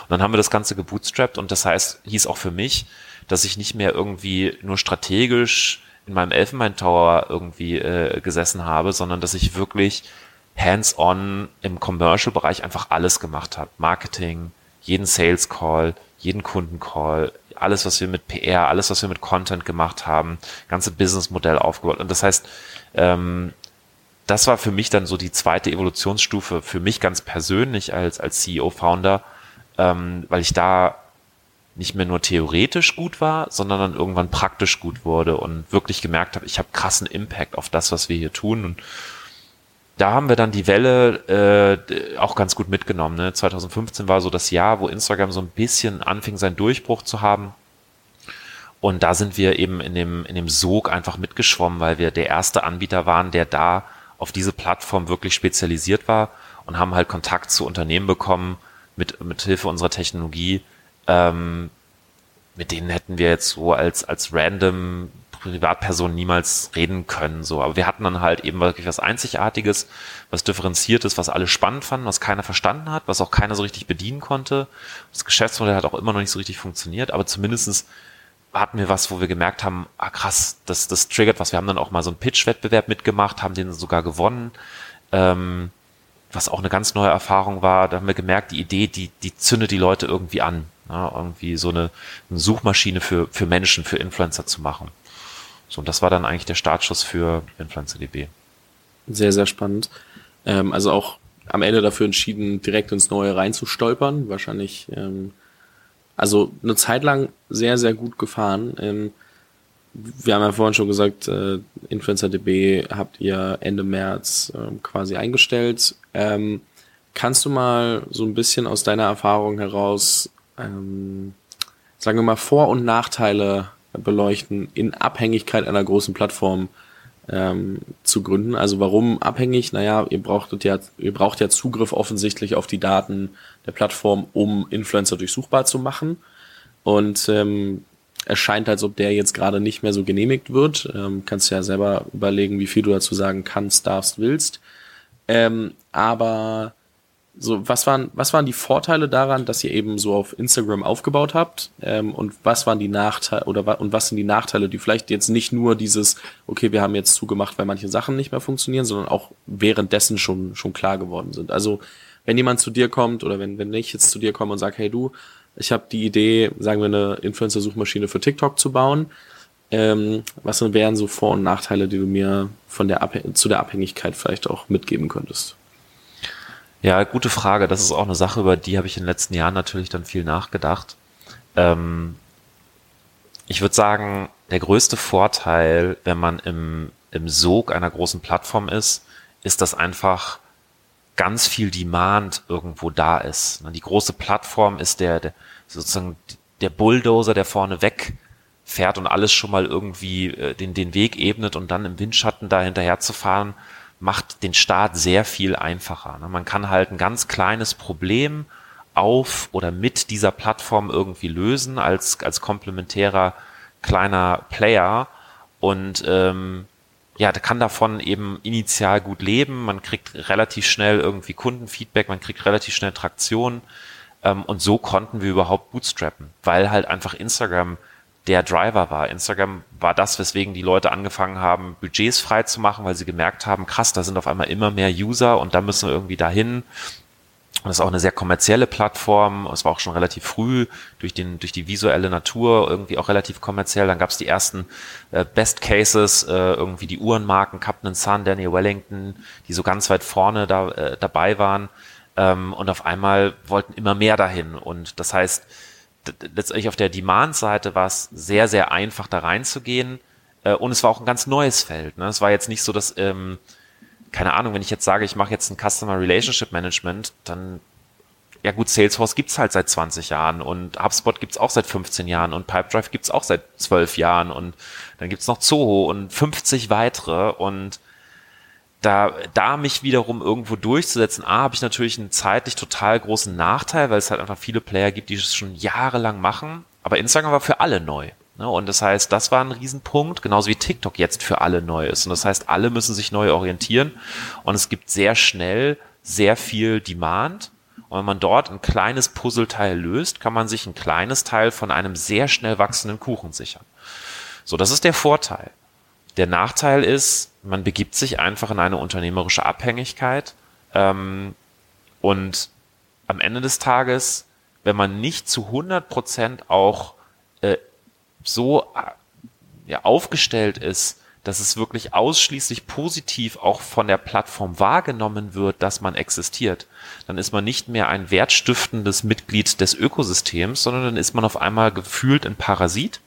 Und dann haben wir das Ganze gebootstrapped und das heißt, hieß auch für mich, dass ich nicht mehr irgendwie nur strategisch in meinem Elfenbein-Tower irgendwie äh, gesessen habe, sondern dass ich wirklich hands-on im Commercial-Bereich einfach alles gemacht habe. Marketing, jeden Sales-Call, jeden Kundencall, alles, was wir mit PR, alles, was wir mit Content gemacht haben, ganze Businessmodell aufgebaut. Und das heißt, ähm, das war für mich dann so die zweite Evolutionsstufe für mich ganz persönlich als, als CEO-Founder, ähm, weil ich da nicht mehr nur theoretisch gut war, sondern dann irgendwann praktisch gut wurde und wirklich gemerkt habe, ich habe krassen Impact auf das, was wir hier tun. Und da haben wir dann die Welle äh, auch ganz gut mitgenommen. Ne? 2015 war so das Jahr, wo Instagram so ein bisschen anfing, seinen Durchbruch zu haben. Und da sind wir eben in dem, in dem Sog einfach mitgeschwommen, weil wir der erste Anbieter waren, der da auf diese Plattform wirklich spezialisiert war und haben halt Kontakt zu Unternehmen bekommen mit, mit Hilfe unserer Technologie, ähm, mit denen hätten wir jetzt so als, als random Privatperson niemals reden können, so. Aber wir hatten dann halt eben wirklich was Einzigartiges, was Differenziertes, was alle spannend fanden, was keiner verstanden hat, was auch keiner so richtig bedienen konnte. Das Geschäftsmodell hat auch immer noch nicht so richtig funktioniert, aber zumindestens hatten wir was, wo wir gemerkt haben, ah krass, das, das triggert was. Wir haben dann auch mal so einen Pitch-Wettbewerb mitgemacht, haben den sogar gewonnen. Ähm, was auch eine ganz neue Erfahrung war, da haben wir gemerkt, die Idee, die, die zündet die Leute irgendwie an. Ja, irgendwie so eine, eine Suchmaschine für, für Menschen, für Influencer zu machen. So, und das war dann eigentlich der Startschuss für InfluencerDB. Sehr, sehr spannend. Ähm, also auch am Ende dafür entschieden, direkt ins Neue reinzustolpern. Wahrscheinlich, ähm, also eine Zeit lang sehr, sehr gut gefahren. Ähm, wir haben ja vorhin schon gesagt, äh, InfluencerDB habt ihr Ende März äh, quasi eingestellt. Ähm, kannst du mal so ein bisschen aus deiner Erfahrung heraus, ähm, sagen wir mal, Vor- und Nachteile beleuchten, in Abhängigkeit einer großen Plattform ähm, zu gründen. Also warum abhängig? Naja, ihr brauchtet ja, ihr braucht ja Zugriff offensichtlich auf die Daten der Plattform, um Influencer durchsuchbar zu machen. Und ähm, es scheint, als ob der jetzt gerade nicht mehr so genehmigt wird. Ähm, kannst ja selber überlegen, wie viel du dazu sagen kannst, darfst, willst. Ähm, aber so, was waren, was waren die Vorteile daran, dass ihr eben so auf Instagram aufgebaut habt? Ähm, und was waren die Nachteile oder und was sind die Nachteile, die vielleicht jetzt nicht nur dieses, okay, wir haben jetzt zugemacht, weil manche Sachen nicht mehr funktionieren, sondern auch währenddessen schon, schon klar geworden sind. Also, wenn jemand zu dir kommt oder wenn, wenn ich jetzt zu dir komme und sage, hey du, ich habe die Idee, sagen wir, eine Influencer-Suchmaschine für TikTok zu bauen. Ähm, was wären so Vor- und Nachteile, die du mir von der Abhäng zu der Abhängigkeit vielleicht auch mitgeben könntest? Ja, gute Frage. Das ist auch eine Sache, über die habe ich in den letzten Jahren natürlich dann viel nachgedacht. Ähm, ich würde sagen, der größte Vorteil, wenn man im, im Sog einer großen Plattform ist, ist, dass einfach ganz viel Demand irgendwo da ist. Die große Plattform ist der, der sozusagen der Bulldozer, der vorne weg fährt und alles schon mal irgendwie äh, den, den Weg ebnet und dann im Windschatten da hinterher zu fahren, macht den Start sehr viel einfacher. Ne? Man kann halt ein ganz kleines Problem auf oder mit dieser Plattform irgendwie lösen als, als komplementärer kleiner Player und ähm, ja, kann davon eben initial gut leben. Man kriegt relativ schnell irgendwie Kundenfeedback, man kriegt relativ schnell Traktion. Ähm, und so konnten wir überhaupt bootstrappen, weil halt einfach Instagram der Driver war. Instagram war das, weswegen die Leute angefangen haben, Budgets frei zu machen, weil sie gemerkt haben, krass, da sind auf einmal immer mehr User und da müssen wir irgendwie dahin. Und das ist auch eine sehr kommerzielle Plattform. Es war auch schon relativ früh durch, den, durch die visuelle Natur irgendwie auch relativ kommerziell. Dann gab es die ersten äh, Best Cases, äh, irgendwie die Uhrenmarken, Captain Sun, Daniel Wellington, die so ganz weit vorne da, äh, dabei waren. Ähm, und auf einmal wollten immer mehr dahin. Und das heißt, letztendlich auf der Demand-Seite war es sehr, sehr einfach, da reinzugehen. Äh, und es war auch ein ganz neues Feld. Ne? Es war jetzt nicht so, dass, ähm, keine Ahnung, wenn ich jetzt sage, ich mache jetzt ein Customer Relationship Management, dann, ja gut, Salesforce gibt's halt seit 20 Jahren und HubSpot gibt's auch seit 15 Jahren und Pipedrive gibt's auch seit 12 Jahren und dann gibt's noch Zoho und 50 weitere und da, da mich wiederum irgendwo durchzusetzen, A, habe ich natürlich einen zeitlich total großen Nachteil, weil es halt einfach viele Player gibt, die es schon jahrelang machen. Aber Instagram war für alle neu. Ne? Und das heißt, das war ein Riesenpunkt, genauso wie TikTok jetzt für alle neu ist. Und das heißt, alle müssen sich neu orientieren. Und es gibt sehr schnell sehr viel Demand. Und wenn man dort ein kleines Puzzleteil löst, kann man sich ein kleines Teil von einem sehr schnell wachsenden Kuchen sichern. So, das ist der Vorteil. Der Nachteil ist, man begibt sich einfach in eine unternehmerische Abhängigkeit ähm, und am Ende des Tages, wenn man nicht zu 100 Prozent auch äh, so äh, ja, aufgestellt ist, dass es wirklich ausschließlich positiv auch von der Plattform wahrgenommen wird, dass man existiert, dann ist man nicht mehr ein wertstiftendes Mitglied des Ökosystems, sondern dann ist man auf einmal gefühlt ein Parasit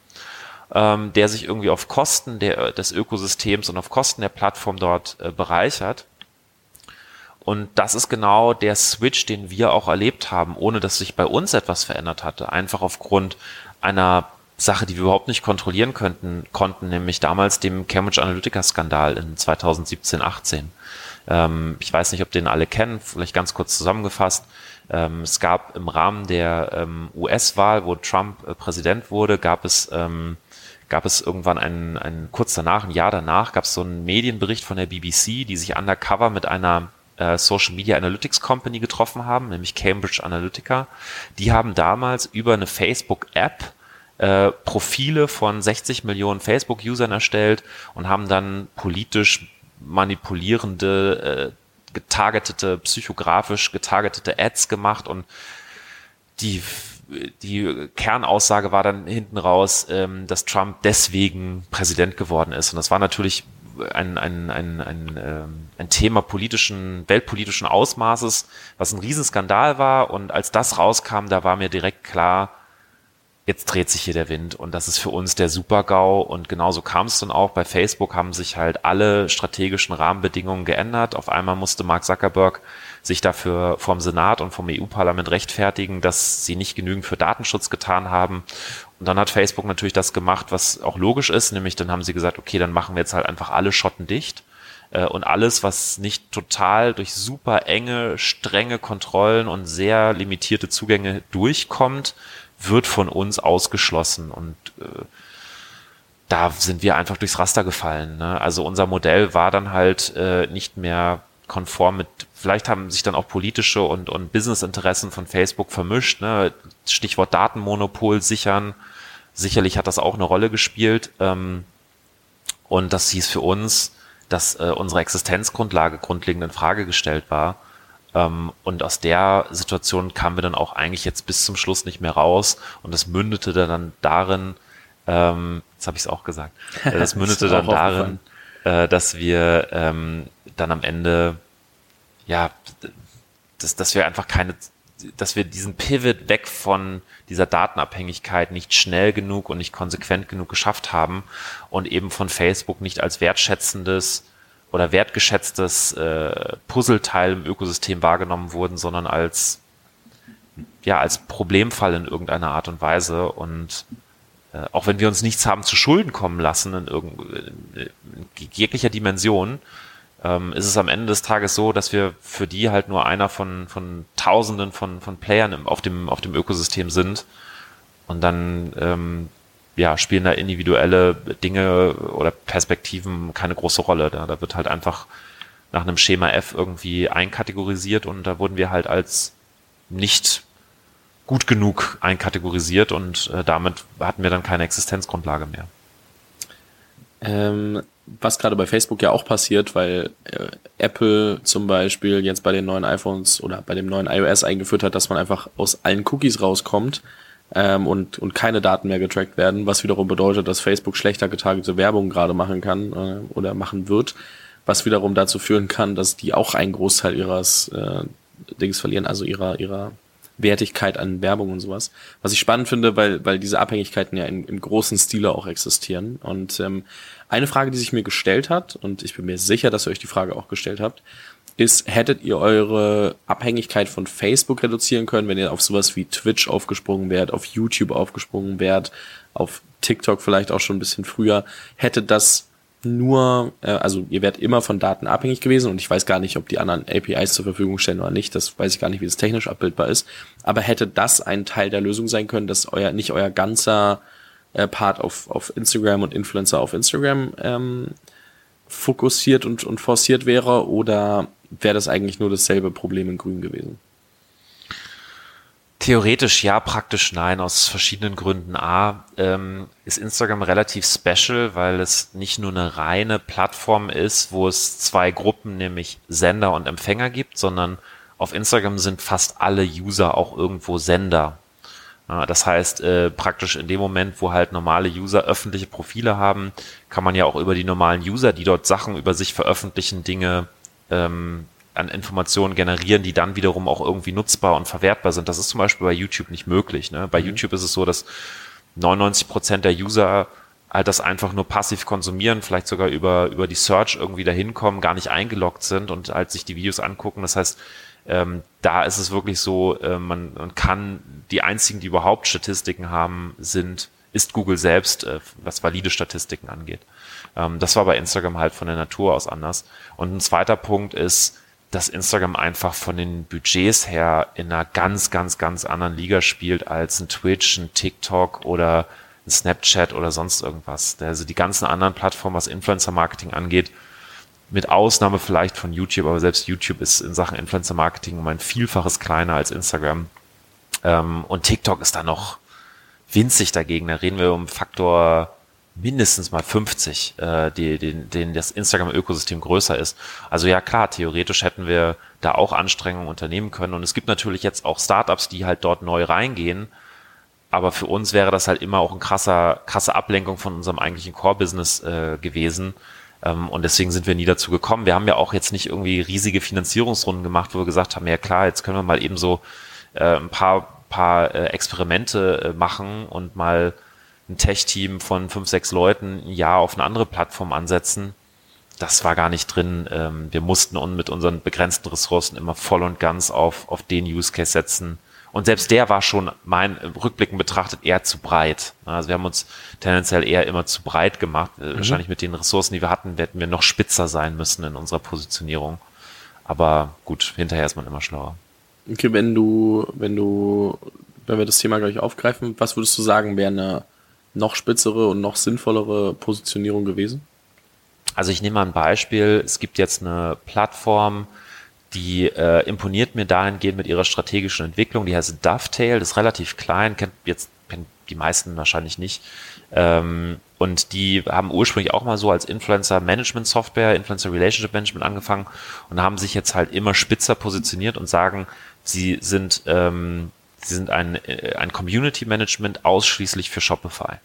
ähm, der sich irgendwie auf Kosten der, des Ökosystems und auf Kosten der Plattform dort äh, bereichert. Und das ist genau der Switch, den wir auch erlebt haben, ohne dass sich bei uns etwas verändert hatte. Einfach aufgrund einer Sache, die wir überhaupt nicht kontrollieren könnten, konnten, nämlich damals dem Cambridge Analytica Skandal in 2017, 18. Ähm, ich weiß nicht, ob den alle kennen, vielleicht ganz kurz zusammengefasst. Ähm, es gab im Rahmen der ähm, US-Wahl, wo Trump äh, Präsident wurde, gab es ähm, gab es irgendwann einen, einen kurz danach, ein Jahr danach, gab es so einen Medienbericht von der BBC, die sich undercover mit einer äh, Social Media Analytics Company getroffen haben, nämlich Cambridge Analytica. Die haben damals über eine Facebook-App äh, Profile von 60 Millionen Facebook-Usern erstellt und haben dann politisch manipulierende, äh, getargetete, psychografisch getargetete Ads gemacht und die die Kernaussage war dann hinten raus, ähm, dass Trump deswegen Präsident geworden ist. Und das war natürlich ein, ein, ein, ein, ähm, ein Thema politischen, weltpolitischen Ausmaßes, was ein Riesenskandal war. Und als das rauskam, da war mir direkt klar, jetzt dreht sich hier der Wind und das ist für uns der Super-GAU und genauso kam es dann auch. Bei Facebook haben sich halt alle strategischen Rahmenbedingungen geändert. Auf einmal musste Mark Zuckerberg sich dafür vom Senat und vom EU-Parlament rechtfertigen, dass sie nicht genügend für Datenschutz getan haben. Und dann hat Facebook natürlich das gemacht, was auch logisch ist, nämlich dann haben sie gesagt, okay, dann machen wir jetzt halt einfach alle Schotten dicht äh, und alles, was nicht total durch super enge, strenge Kontrollen und sehr limitierte Zugänge durchkommt, wird von uns ausgeschlossen und äh, da sind wir einfach durchs Raster gefallen. Ne? Also unser Modell war dann halt äh, nicht mehr konform mit, vielleicht haben sich dann auch politische und, und Businessinteressen von Facebook vermischt. Ne? Stichwort Datenmonopol sichern. Sicherlich hat das auch eine Rolle gespielt. Ähm, und das hieß für uns, dass äh, unsere Existenzgrundlage grundlegend in Frage gestellt war. Ähm, und aus der Situation kamen wir dann auch eigentlich jetzt bis zum Schluss nicht mehr raus. Und das mündete dann darin, ähm, jetzt habe ich es auch gesagt, äh, das mündete das dann darin, äh, dass wir ähm, dann am Ende, ja, dass, dass wir einfach keine, dass wir diesen Pivot weg von dieser Datenabhängigkeit nicht schnell genug und nicht konsequent genug geschafft haben und eben von Facebook nicht als wertschätzendes oder wertgeschätztes äh, Puzzleteil im Ökosystem wahrgenommen wurden, sondern als ja als Problemfall in irgendeiner Art und Weise. Und äh, auch wenn wir uns nichts haben zu Schulden kommen lassen in, irgend, in jeglicher Dimension, ähm, ist es am Ende des Tages so, dass wir für die halt nur einer von von Tausenden von von Playern im, auf dem auf dem Ökosystem sind und dann ähm, ja, spielen da individuelle Dinge oder Perspektiven keine große Rolle. Da, da wird halt einfach nach einem Schema F irgendwie einkategorisiert und da wurden wir halt als nicht gut genug einkategorisiert und äh, damit hatten wir dann keine Existenzgrundlage mehr. Ähm, was gerade bei Facebook ja auch passiert, weil äh, Apple zum Beispiel jetzt bei den neuen iPhones oder bei dem neuen iOS eingeführt hat, dass man einfach aus allen Cookies rauskommt ähm, und, und keine Daten mehr getrackt werden, was wiederum bedeutet, dass Facebook schlechter getargete Werbung gerade machen kann äh, oder machen wird, was wiederum dazu führen kann, dass die auch einen Großteil ihres äh, Dings verlieren, also ihrer, ihrer Wertigkeit an Werbung und sowas. Was ich spannend finde, weil, weil diese Abhängigkeiten ja in, im großen Stile auch existieren. Und ähm, eine Frage, die sich mir gestellt hat, und ich bin mir sicher, dass ihr euch die Frage auch gestellt habt, ist, hättet ihr eure Abhängigkeit von Facebook reduzieren können, wenn ihr auf sowas wie Twitch aufgesprungen wärt, auf YouTube aufgesprungen wärt, auf TikTok vielleicht auch schon ein bisschen früher, hätte das nur, äh, also ihr wärt immer von Daten abhängig gewesen und ich weiß gar nicht, ob die anderen APIs zur Verfügung stellen oder nicht, das weiß ich gar nicht, wie das technisch abbildbar ist, aber hätte das ein Teil der Lösung sein können, dass euer nicht euer ganzer äh, Part auf, auf Instagram und Influencer auf Instagram ähm, fokussiert und, und forciert wäre oder wäre das eigentlich nur dasselbe Problem in Grün gewesen? Theoretisch ja, praktisch nein, aus verschiedenen Gründen. A, ähm, ist Instagram relativ special, weil es nicht nur eine reine Plattform ist, wo es zwei Gruppen, nämlich Sender und Empfänger gibt, sondern auf Instagram sind fast alle User auch irgendwo Sender. Ja, das heißt, äh, praktisch in dem Moment, wo halt normale User öffentliche Profile haben, kann man ja auch über die normalen User, die dort Sachen über sich veröffentlichen, Dinge ähm, an Informationen generieren, die dann wiederum auch irgendwie nutzbar und verwertbar sind. Das ist zum Beispiel bei YouTube nicht möglich. Ne? Bei mhm. YouTube ist es so, dass 99 Prozent der User halt das einfach nur passiv konsumieren, vielleicht sogar über, über die Search irgendwie dahin kommen, gar nicht eingeloggt sind und halt sich die Videos angucken. Das heißt, ähm, da ist es wirklich so, äh, man, man kann, die einzigen, die überhaupt Statistiken haben, sind ist Google selbst, äh, was valide Statistiken angeht. Ähm, das war bei Instagram halt von der Natur aus anders. Und ein zweiter Punkt ist, dass Instagram einfach von den Budgets her in einer ganz, ganz, ganz anderen Liga spielt als ein Twitch, ein TikTok oder ein Snapchat oder sonst irgendwas. Also die ganzen anderen Plattformen, was Influencer-Marketing angeht, mit Ausnahme vielleicht von YouTube, aber selbst YouTube ist in Sachen Influencer-Marketing um ein Vielfaches kleiner als Instagram. Ähm, und TikTok ist da noch winzig dagegen. Da reden wir um Faktor mindestens mal 50, äh, die, den, den das Instagram-Ökosystem größer ist. Also ja klar, theoretisch hätten wir da auch Anstrengungen unternehmen können. Und es gibt natürlich jetzt auch Startups, die halt dort neu reingehen. Aber für uns wäre das halt immer auch ein krasser, krasse Ablenkung von unserem eigentlichen Core-Business äh, gewesen. Ähm, und deswegen sind wir nie dazu gekommen. Wir haben ja auch jetzt nicht irgendwie riesige Finanzierungsrunden gemacht, wo wir gesagt haben, ja klar, jetzt können wir mal eben so äh, ein paar, paar äh, Experimente äh, machen und mal ein Tech-Team von fünf, sechs Leuten ein Jahr auf eine andere Plattform ansetzen. Das war gar nicht drin. Ähm, wir mussten uns mit unseren begrenzten Ressourcen immer voll und ganz auf, auf den Use Case setzen. Und selbst der war schon mein Rückblicken betrachtet eher zu breit. Also wir haben uns tendenziell eher immer zu breit gemacht. Äh, mhm. Wahrscheinlich mit den Ressourcen, die wir hatten, hätten wir noch spitzer sein müssen in unserer Positionierung. Aber gut, hinterher ist man immer schlauer. Okay, wenn du, wenn du, wenn wir das Thema gleich aufgreifen, was würdest du sagen, wäre eine noch spitzere und noch sinnvollere Positionierung gewesen? Also ich nehme mal ein Beispiel. Es gibt jetzt eine Plattform, die äh, imponiert mir dahingehend mit ihrer strategischen Entwicklung. Die heißt Dovetail, das ist relativ klein, kennt jetzt kennt die meisten wahrscheinlich nicht. Ähm, und die haben ursprünglich auch mal so als Influencer Management Software, Influencer Relationship Management angefangen und haben sich jetzt halt immer spitzer positioniert und sagen, sie sind ähm, sie sind ein, äh, ein Community Management ausschließlich für Shopify.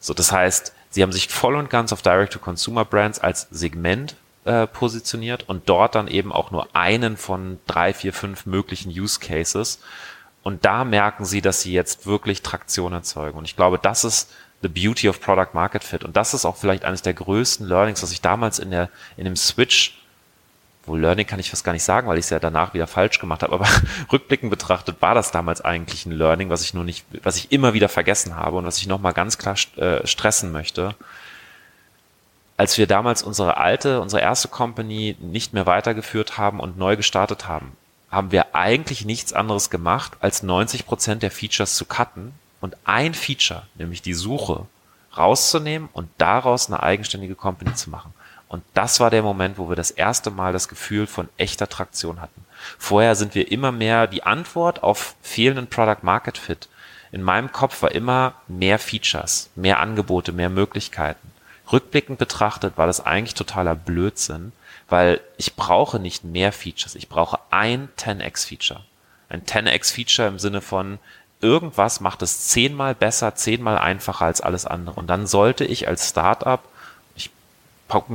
So, das heißt, sie haben sich voll und ganz auf Direct-to-Consumer-Brands als Segment äh, positioniert und dort dann eben auch nur einen von drei, vier, fünf möglichen Use Cases. Und da merken sie, dass sie jetzt wirklich Traktion erzeugen. Und ich glaube, das ist the beauty of Product Market Fit. Und das ist auch vielleicht eines der größten Learnings, was ich damals in der, in dem Switch wohl Learning kann ich fast gar nicht sagen, weil ich es ja danach wieder falsch gemacht habe, aber rückblickend betrachtet war das damals eigentlich ein Learning, was ich nur nicht, was ich immer wieder vergessen habe und was ich nochmal ganz klar äh, stressen möchte. Als wir damals unsere alte, unsere erste Company nicht mehr weitergeführt haben und neu gestartet haben, haben wir eigentlich nichts anderes gemacht, als 90 Prozent der Features zu cutten und ein Feature, nämlich die Suche, rauszunehmen und daraus eine eigenständige Company zu machen. Und das war der Moment, wo wir das erste Mal das Gefühl von echter Traktion hatten. Vorher sind wir immer mehr die Antwort auf fehlenden Product Market Fit. In meinem Kopf war immer mehr Features, mehr Angebote, mehr Möglichkeiten. Rückblickend betrachtet war das eigentlich totaler Blödsinn, weil ich brauche nicht mehr Features. Ich brauche ein 10x Feature. Ein 10x Feature im Sinne von irgendwas macht es zehnmal besser, zehnmal einfacher als alles andere. Und dann sollte ich als Startup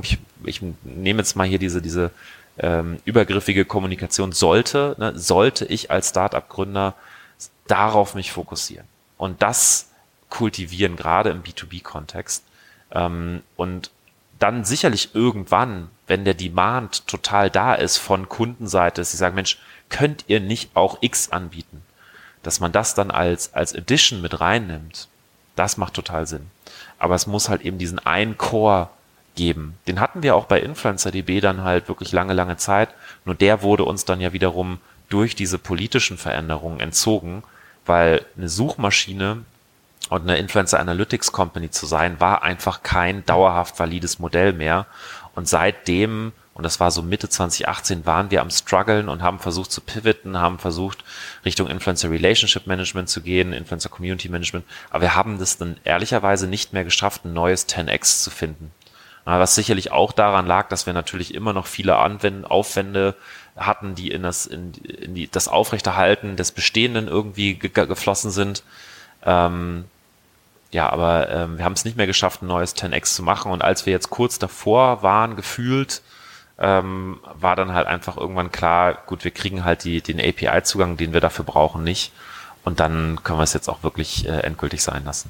ich, ich nehme jetzt mal hier diese, diese ähm, übergriffige Kommunikation, sollte, ne, sollte ich als Startup-Gründer darauf mich fokussieren und das kultivieren, gerade im B2B-Kontext. Ähm, und dann sicherlich irgendwann, wenn der Demand total da ist von Kundenseite, sie sagen, Mensch, könnt ihr nicht auch X anbieten? Dass man das dann als, als Edition mit reinnimmt, das macht total Sinn. Aber es muss halt eben diesen einen Core geben. Den hatten wir auch bei InfluencerDB dann halt wirklich lange, lange Zeit. Nur der wurde uns dann ja wiederum durch diese politischen Veränderungen entzogen, weil eine Suchmaschine und eine Influencer Analytics Company zu sein, war einfach kein dauerhaft valides Modell mehr. Und seitdem, und das war so Mitte 2018, waren wir am struggeln und haben versucht zu pivoten, haben versucht Richtung Influencer Relationship Management zu gehen, Influencer Community Management. Aber wir haben das dann ehrlicherweise nicht mehr geschafft, ein neues 10x zu finden. Was sicherlich auch daran lag, dass wir natürlich immer noch viele Anwend Aufwände hatten, die in das, in, in die, das Aufrechterhalten des Bestehenden irgendwie ge geflossen sind. Ähm, ja, aber ähm, wir haben es nicht mehr geschafft, ein neues 10x zu machen. Und als wir jetzt kurz davor waren, gefühlt, ähm, war dann halt einfach irgendwann klar, gut, wir kriegen halt die, den API-Zugang, den wir dafür brauchen, nicht. Und dann können wir es jetzt auch wirklich äh, endgültig sein lassen.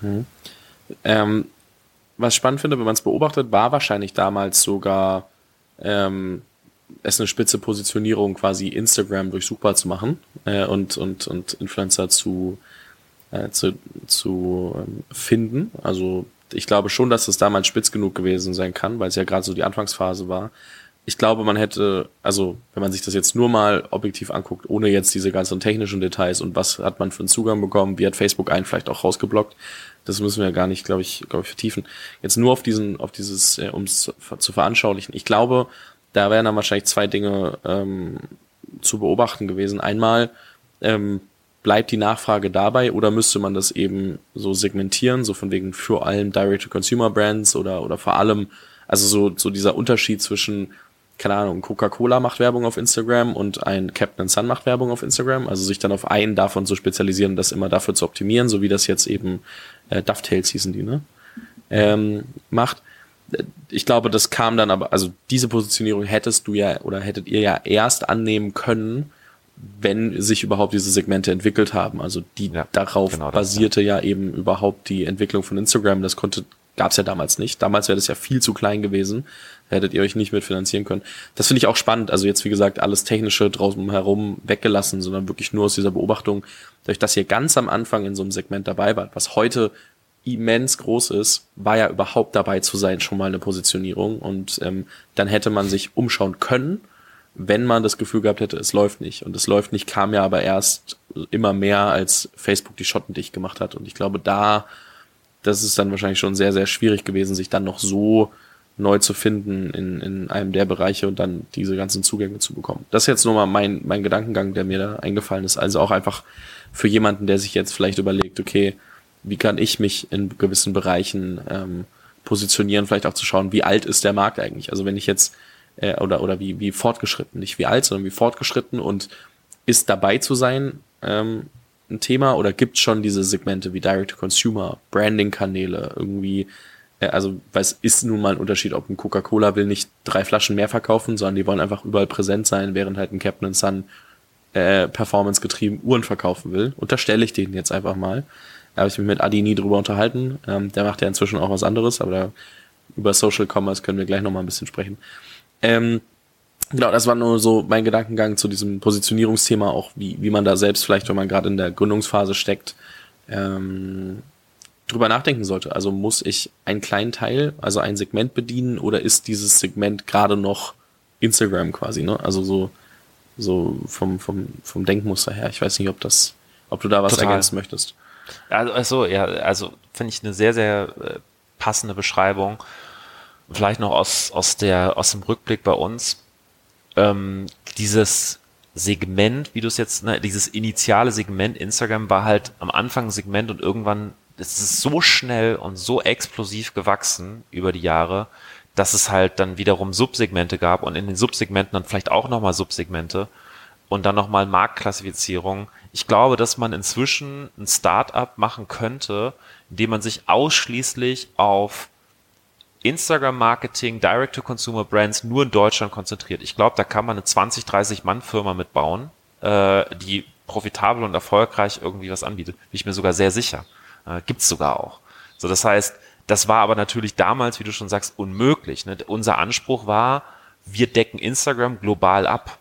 Mhm. Ähm, was ich spannend finde, wenn man es beobachtet, war wahrscheinlich damals sogar ähm, es eine spitze Positionierung, quasi Instagram durchsuchbar zu machen äh, und, und, und Influencer zu äh, zu, zu ähm, finden. Also ich glaube schon, dass es damals spitz genug gewesen sein kann, weil es ja gerade so die Anfangsphase war. Ich glaube, man hätte, also wenn man sich das jetzt nur mal objektiv anguckt, ohne jetzt diese ganzen technischen Details und was hat man für einen Zugang bekommen, wie hat Facebook einen vielleicht auch rausgeblockt, das müssen wir gar nicht, glaube ich, glaube ich, vertiefen. Jetzt nur auf diesen, auf dieses, äh, um es zu veranschaulichen. Ich glaube, da wären dann wahrscheinlich zwei Dinge ähm, zu beobachten gewesen. Einmal ähm, bleibt die Nachfrage dabei oder müsste man das eben so segmentieren, so von wegen für allem Direct-to-Consumer-Brands oder, oder vor allem, also so, so dieser Unterschied zwischen, keine Ahnung, Coca-Cola macht Werbung auf Instagram und ein Captain Sun macht Werbung auf Instagram, also sich dann auf einen davon zu spezialisieren, das immer dafür zu optimieren, so wie das jetzt eben äh, Dovetails hießen die, ne? Ähm, macht. Ich glaube, das kam dann aber, also diese Positionierung hättest du ja oder hättet ihr ja erst annehmen können, wenn sich überhaupt diese Segmente entwickelt haben. Also die ja, darauf genau basierte das, ja. ja. eben überhaupt die Entwicklung von Instagram. Das konnte gab es ja damals nicht. Damals wäre das ja viel zu klein gewesen. Hättet ihr euch nicht mitfinanzieren können. Das finde ich auch spannend. Also jetzt, wie gesagt, alles Technische draußen herum weggelassen, sondern wirklich nur aus dieser Beobachtung, dadurch, dass ihr ganz am Anfang in so einem Segment dabei wart, was heute immens groß ist, war ja überhaupt dabei zu sein schon mal eine Positionierung. Und ähm, dann hätte man sich umschauen können wenn man das Gefühl gehabt hätte, es läuft nicht. Und es läuft nicht, kam ja aber erst immer mehr, als Facebook die Schotten dicht gemacht hat. Und ich glaube, da, das ist dann wahrscheinlich schon sehr, sehr schwierig gewesen, sich dann noch so neu zu finden in, in einem der Bereiche und dann diese ganzen Zugänge zu bekommen. Das ist jetzt nur mal mein, mein Gedankengang, der mir da eingefallen ist. Also auch einfach für jemanden, der sich jetzt vielleicht überlegt, okay, wie kann ich mich in gewissen Bereichen ähm, positionieren, vielleicht auch zu schauen, wie alt ist der Markt eigentlich. Also wenn ich jetzt äh, oder, oder wie, wie fortgeschritten, nicht wie alt, sondern wie fortgeschritten und ist dabei zu sein ähm, ein Thema oder gibt schon diese Segmente wie Direct-to-Consumer, Branding-Kanäle, irgendwie, äh, also weil es ist nun mal ein Unterschied, ob ein Coca-Cola will nicht drei Flaschen mehr verkaufen, sondern die wollen einfach überall präsent sein, während halt ein Captain Sun äh, performance-getrieben Uhren verkaufen will. Unterstelle ich denen jetzt einfach mal. Da habe ich mich mit Adi nie drüber unterhalten. Ähm, der macht ja inzwischen auch was anderes, aber da, über Social Commerce können wir gleich nochmal ein bisschen sprechen. Ähm, genau, das war nur so mein Gedankengang zu diesem Positionierungsthema, auch wie, wie man da selbst vielleicht, wenn man gerade in der Gründungsphase steckt, ähm, drüber nachdenken sollte. Also muss ich einen kleinen Teil, also ein Segment bedienen oder ist dieses Segment gerade noch Instagram quasi, ne? Also so, so vom, vom, vom Denkmuster her. Ich weiß nicht, ob das, ob du da was Total. ergänzen möchtest. Also, also ja, also finde ich eine sehr, sehr äh, passende Beschreibung vielleicht noch aus, aus, der, aus dem Rückblick bei uns, ähm, dieses Segment, wie du es jetzt, ne, dieses initiale Segment Instagram war halt am Anfang ein Segment und irgendwann es ist so schnell und so explosiv gewachsen über die Jahre, dass es halt dann wiederum Subsegmente gab und in den Subsegmenten dann vielleicht auch nochmal Subsegmente und dann nochmal Marktklassifizierung. Ich glaube, dass man inzwischen ein Startup machen könnte, indem man sich ausschließlich auf Instagram-Marketing, Direct-to-Consumer-Brands nur in Deutschland konzentriert. Ich glaube, da kann man eine 20, 30 Mann-Firma mitbauen, äh, die profitabel und erfolgreich irgendwie was anbietet. Bin ich mir sogar sehr sicher. Äh, gibt's sogar auch. So, das heißt, das war aber natürlich damals, wie du schon sagst, unmöglich. Ne? Unser Anspruch war, wir decken Instagram global ab.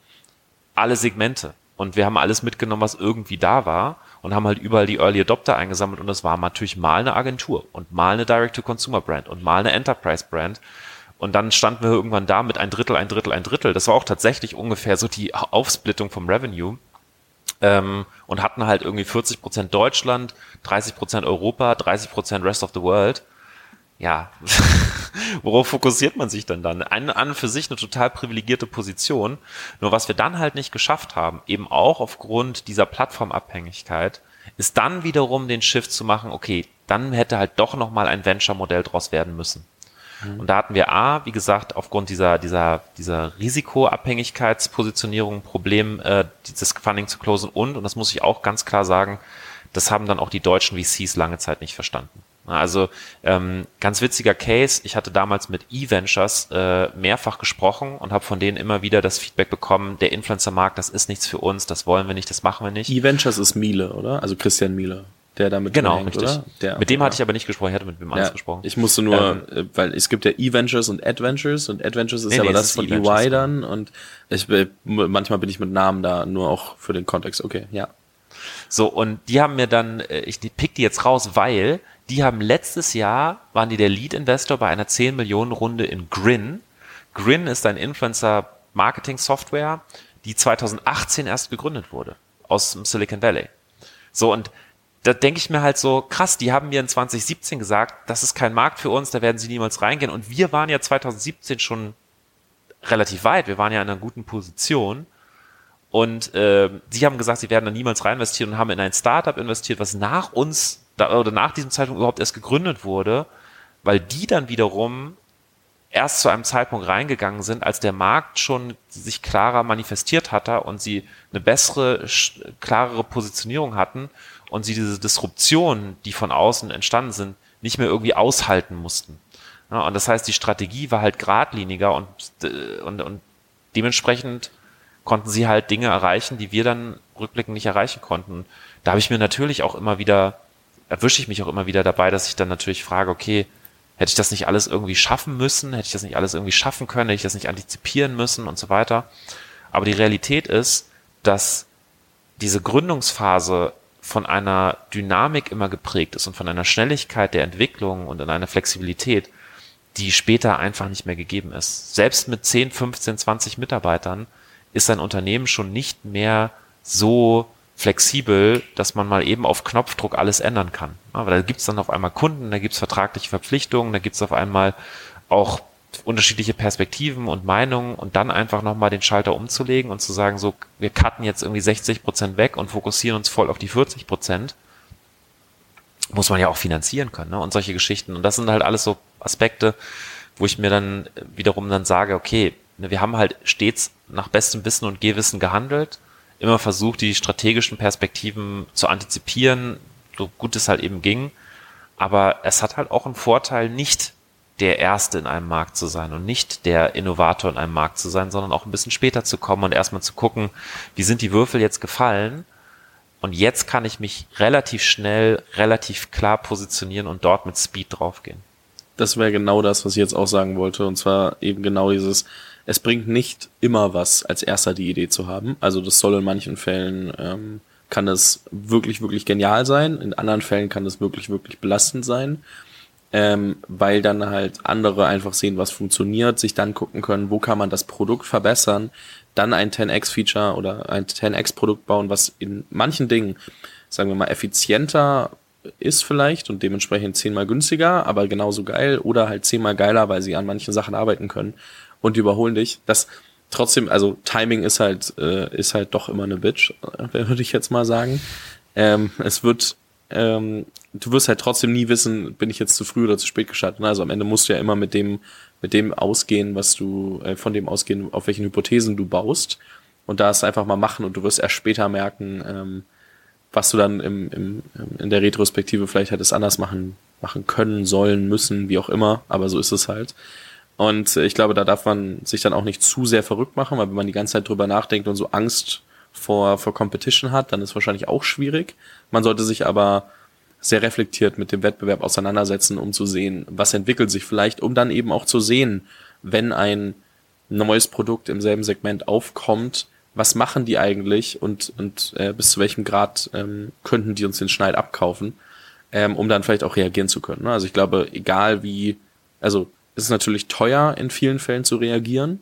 Alle Segmente. Und wir haben alles mitgenommen, was irgendwie da war und haben halt überall die Early Adopter eingesammelt und das war natürlich mal eine Agentur und mal eine Direct-to-Consumer-Brand und mal eine Enterprise-Brand. Und dann standen wir irgendwann da mit ein Drittel, ein Drittel, ein Drittel. Das war auch tatsächlich ungefähr so die Aufsplittung vom Revenue. Ähm, und hatten halt irgendwie 40 Prozent Deutschland, 30 Prozent Europa, 30 Prozent Rest of the World. Ja, worauf fokussiert man sich denn dann? An, an für sich eine total privilegierte Position. Nur was wir dann halt nicht geschafft haben, eben auch aufgrund dieser Plattformabhängigkeit, ist dann wiederum den Shift zu machen, okay, dann hätte halt doch nochmal ein Venture-Modell draus werden müssen. Mhm. Und da hatten wir A, wie gesagt, aufgrund dieser, dieser, dieser Risikoabhängigkeitspositionierung ein Problem, äh, dieses Funding zu closen und, und das muss ich auch ganz klar sagen, das haben dann auch die deutschen VCs lange Zeit nicht verstanden. Also ähm, ganz witziger Case. Ich hatte damals mit E-Ventures äh, mehrfach gesprochen und habe von denen immer wieder das Feedback bekommen, der Influencer-Markt, das ist nichts für uns, das wollen wir nicht, das machen wir nicht. E-Ventures ist Miele, oder? Also Christian Miele, der damit Genau, hängt, richtig. Der, mit dem ja. hatte ich aber nicht gesprochen, ich hatte mit wem anders gesprochen. Ich musste nur, ähm, äh, weil es gibt ja E-Ventures und Adventures und Adventures ist nee, aber nee, das von EY dann und ich, manchmal bin ich mit Namen da nur auch für den Kontext. Okay, ja. So, und die haben mir dann, äh, ich pick die jetzt raus, weil die haben letztes Jahr, waren die der Lead-Investor bei einer 10 Millionen Runde in Grin. Grin ist ein Influencer-Marketing-Software, die 2018 erst gegründet wurde, aus dem Silicon Valley. So, und da denke ich mir halt so, krass, die haben mir in 2017 gesagt, das ist kein Markt für uns, da werden sie niemals reingehen. Und wir waren ja 2017 schon relativ weit, wir waren ja in einer guten Position. Und äh, sie haben gesagt, sie werden da niemals reinvestieren und haben in ein Startup investiert, was nach uns da, oder nach diesem Zeitpunkt überhaupt erst gegründet wurde, weil die dann wiederum erst zu einem Zeitpunkt reingegangen sind, als der Markt schon sich klarer manifestiert hatte und sie eine bessere, klarere Positionierung hatten und sie diese Disruptionen, die von außen entstanden sind, nicht mehr irgendwie aushalten mussten. Ja, und das heißt, die Strategie war halt geradliniger und, äh, und, und dementsprechend konnten sie halt Dinge erreichen, die wir dann rückblickend nicht erreichen konnten. Da habe ich mir natürlich auch immer wieder, erwische ich mich auch immer wieder dabei, dass ich dann natürlich frage, okay, hätte ich das nicht alles irgendwie schaffen müssen? Hätte ich das nicht alles irgendwie schaffen können? Hätte ich das nicht antizipieren müssen und so weiter? Aber die Realität ist, dass diese Gründungsphase von einer Dynamik immer geprägt ist und von einer Schnelligkeit der Entwicklung und in einer Flexibilität, die später einfach nicht mehr gegeben ist. Selbst mit 10, 15, 20 Mitarbeitern ist ein Unternehmen schon nicht mehr so flexibel, dass man mal eben auf Knopfdruck alles ändern kann. Aber da gibt's dann auf einmal Kunden, da gibt's vertragliche Verpflichtungen, da gibt's auf einmal auch unterschiedliche Perspektiven und Meinungen und dann einfach nochmal den Schalter umzulegen und zu sagen, so, wir cutten jetzt irgendwie 60 Prozent weg und fokussieren uns voll auf die 40 Prozent, muss man ja auch finanzieren können, ne? Und solche Geschichten. Und das sind halt alles so Aspekte, wo ich mir dann wiederum dann sage, okay, wir haben halt stets nach bestem Wissen und Gehwissen gehandelt, immer versucht, die strategischen Perspektiven zu antizipieren, so gut es halt eben ging. Aber es hat halt auch einen Vorteil, nicht der Erste in einem Markt zu sein und nicht der Innovator in einem Markt zu sein, sondern auch ein bisschen später zu kommen und erstmal zu gucken, wie sind die Würfel jetzt gefallen und jetzt kann ich mich relativ schnell, relativ klar positionieren und dort mit Speed draufgehen. Das wäre genau das, was ich jetzt auch sagen wollte. Und zwar eben genau dieses, es bringt nicht immer was, als erster die Idee zu haben. Also das soll in manchen Fällen, ähm, kann es wirklich, wirklich genial sein. In anderen Fällen kann es wirklich, wirklich belastend sein ähm, weil dann halt andere einfach sehen, was funktioniert, sich dann gucken können, wo kann man das Produkt verbessern, dann ein 10x-Feature oder ein 10x-Produkt bauen, was in manchen Dingen, sagen wir mal, effizienter ist vielleicht und dementsprechend zehnmal günstiger, aber genauso geil oder halt zehnmal geiler, weil sie an manchen Sachen arbeiten können und die überholen dich. Das trotzdem, also Timing ist halt, äh, ist halt doch immer eine Bitch, würde ich jetzt mal sagen. Ähm, es wird ähm, du wirst halt trotzdem nie wissen, bin ich jetzt zu früh oder zu spät gestartet. Also am Ende musst du ja immer mit dem, mit dem ausgehen, was du, äh, von dem ausgehen, auf welchen Hypothesen du baust. Und da ist einfach mal machen und du wirst erst später merken, ähm, was du dann im, im, in der Retrospektive vielleicht hättest anders machen, machen können, sollen, müssen, wie auch immer. Aber so ist es halt. Und äh, ich glaube, da darf man sich dann auch nicht zu sehr verrückt machen, weil wenn man die ganze Zeit drüber nachdenkt und so Angst vor, vor Competition hat, dann ist wahrscheinlich auch schwierig. Man sollte sich aber sehr reflektiert mit dem Wettbewerb auseinandersetzen, um zu sehen, was entwickelt sich vielleicht, um dann eben auch zu sehen, wenn ein neues Produkt im selben Segment aufkommt, was machen die eigentlich und, und äh, bis zu welchem Grad ähm, könnten die uns den Schneid abkaufen, ähm, um dann vielleicht auch reagieren zu können. Ne? Also ich glaube, egal wie, also es ist natürlich teuer in vielen Fällen zu reagieren,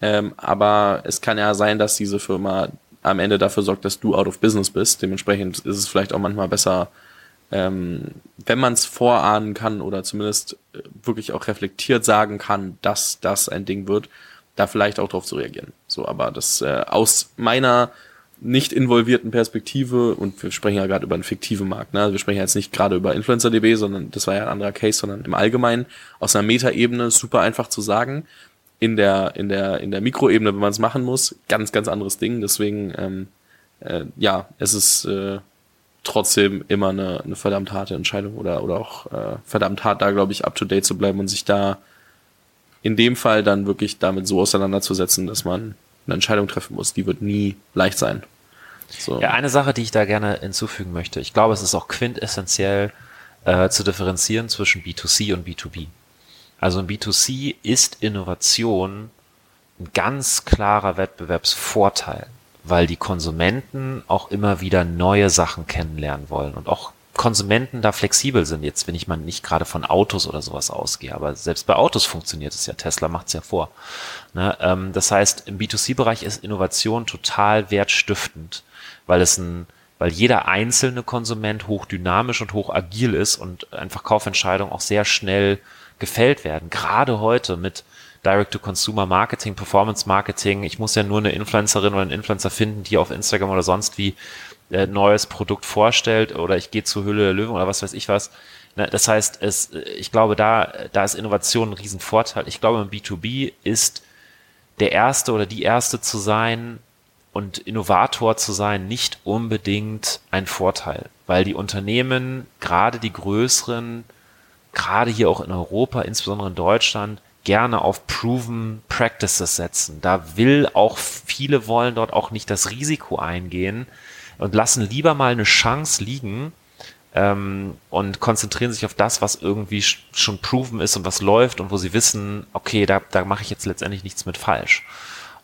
ähm, aber es kann ja sein, dass diese Firma am Ende dafür sorgt, dass du out of business bist. Dementsprechend ist es vielleicht auch manchmal besser, ähm, wenn man es vorahnen kann oder zumindest äh, wirklich auch reflektiert sagen kann, dass das ein Ding wird, da vielleicht auch drauf zu reagieren. So, aber das äh, aus meiner nicht involvierten Perspektive und wir sprechen ja gerade über einen fiktiven Markt, ne? Also wir sprechen jetzt nicht gerade über InfluencerDB, sondern das war ja ein anderer Case, sondern im Allgemeinen aus einer Metaebene super einfach zu sagen. In der in der in der Mikroebene, wenn man es machen muss, ganz ganz anderes Ding. Deswegen ähm, äh, ja, es ist äh, trotzdem immer eine, eine verdammt harte Entscheidung oder, oder auch äh, verdammt hart da, glaube ich, up to date zu bleiben und sich da in dem Fall dann wirklich damit so auseinanderzusetzen, dass man eine Entscheidung treffen muss. Die wird nie leicht sein. So. Ja, eine Sache, die ich da gerne hinzufügen möchte. Ich glaube, es ist auch quintessentiell äh, zu differenzieren zwischen B2C und B2B. Also im B2C ist Innovation ein ganz klarer Wettbewerbsvorteil weil die Konsumenten auch immer wieder neue Sachen kennenlernen wollen und auch Konsumenten da flexibel sind. Jetzt, wenn ich mal nicht gerade von Autos oder sowas ausgehe, aber selbst bei Autos funktioniert es ja. Tesla macht es ja vor. Ne? Ähm, das heißt, im B2C-Bereich ist Innovation total wertstiftend, weil es ein, weil jeder einzelne Konsument hochdynamisch und hoch agil ist und einfach Kaufentscheidungen auch sehr schnell gefällt werden. Gerade heute mit Direct-to-Consumer-Marketing, Performance-Marketing. Ich muss ja nur eine Influencerin oder einen Influencer finden, die auf Instagram oder sonst wie äh, neues Produkt vorstellt oder ich gehe zur Hülle der Löwen oder was weiß ich was. Ne, das heißt, es, ich glaube, da, da ist Innovation ein Riesenvorteil. Ich glaube, im B2B ist der Erste oder die Erste zu sein und Innovator zu sein nicht unbedingt ein Vorteil, weil die Unternehmen, gerade die größeren, gerade hier auch in Europa, insbesondere in Deutschland, gerne auf proven practices setzen. Da will auch viele wollen dort auch nicht das Risiko eingehen, und lassen lieber mal eine Chance liegen ähm, und konzentrieren sich auf das, was irgendwie schon proven ist und was läuft und wo sie wissen, okay, da, da mache ich jetzt letztendlich nichts mit falsch.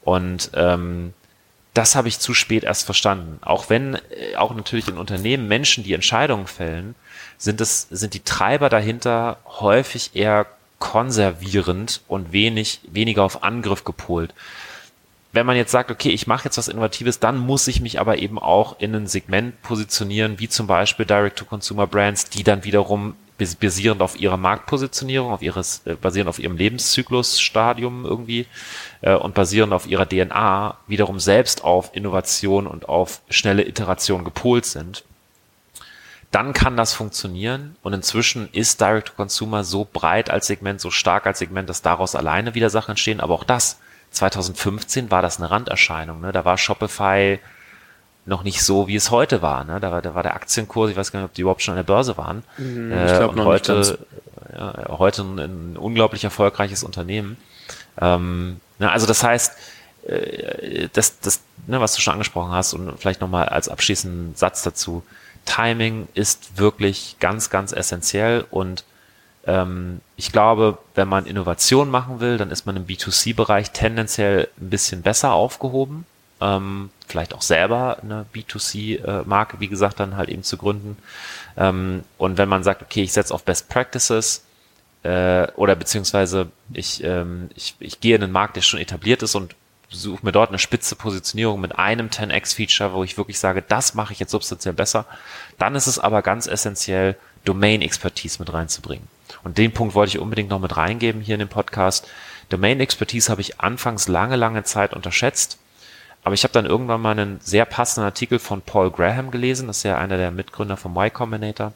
Und ähm, das habe ich zu spät erst verstanden. Auch wenn äh, auch natürlich in Unternehmen Menschen, die Entscheidungen fällen, sind es sind die Treiber dahinter häufig eher konservierend und wenig weniger auf Angriff gepolt wenn man jetzt sagt, okay, ich mache jetzt was Innovatives, dann muss ich mich aber eben auch in ein Segment positionieren, wie zum Beispiel Direct-to-Consumer-Brands, die dann wiederum basierend auf ihrer Marktpositionierung, auf ihres, äh, basierend auf ihrem Lebenszyklusstadium irgendwie äh, und basierend auf ihrer DNA wiederum selbst auf Innovation und auf schnelle Iteration gepolt sind, dann kann das funktionieren. Und inzwischen ist Direct-to-Consumer so breit als Segment, so stark als Segment, dass daraus alleine wieder Sachen entstehen. Aber auch das 2015 war das eine Randerscheinung. Ne? Da war Shopify noch nicht so, wie es heute war. Ne? Da, war da war der Aktienkurs, ich weiß gar nicht, ob die überhaupt schon an der Börse waren. Mhm, ich glaube noch heute, nicht ja, heute ein, ein, unglaublich erfolgreiches Unternehmen. Ähm, ne, also das heißt, äh, das, das, ne, was du schon angesprochen hast und vielleicht nochmal als abschließenden Satz dazu, Timing ist wirklich ganz, ganz essentiell und ähm, ich glaube, wenn man Innovation machen will, dann ist man im B2C-Bereich tendenziell ein bisschen besser aufgehoben. Ähm, vielleicht auch selber eine B2C-Marke, wie gesagt, dann halt eben zu gründen. Ähm, und wenn man sagt, okay, ich setze auf Best Practices äh, oder beziehungsweise ich, ähm, ich, ich gehe in einen Markt, der schon etabliert ist und suche mir dort eine spitze Positionierung mit einem 10x-Feature, wo ich wirklich sage, das mache ich jetzt substanziell besser, dann ist es aber ganz essentiell, Domain-Expertise mit reinzubringen. Und den Punkt wollte ich unbedingt noch mit reingeben hier in dem Podcast. Domain Expertise habe ich anfangs lange, lange Zeit unterschätzt. Aber ich habe dann irgendwann mal einen sehr passenden Artikel von Paul Graham gelesen, das ist ja einer der Mitgründer vom Y Combinator,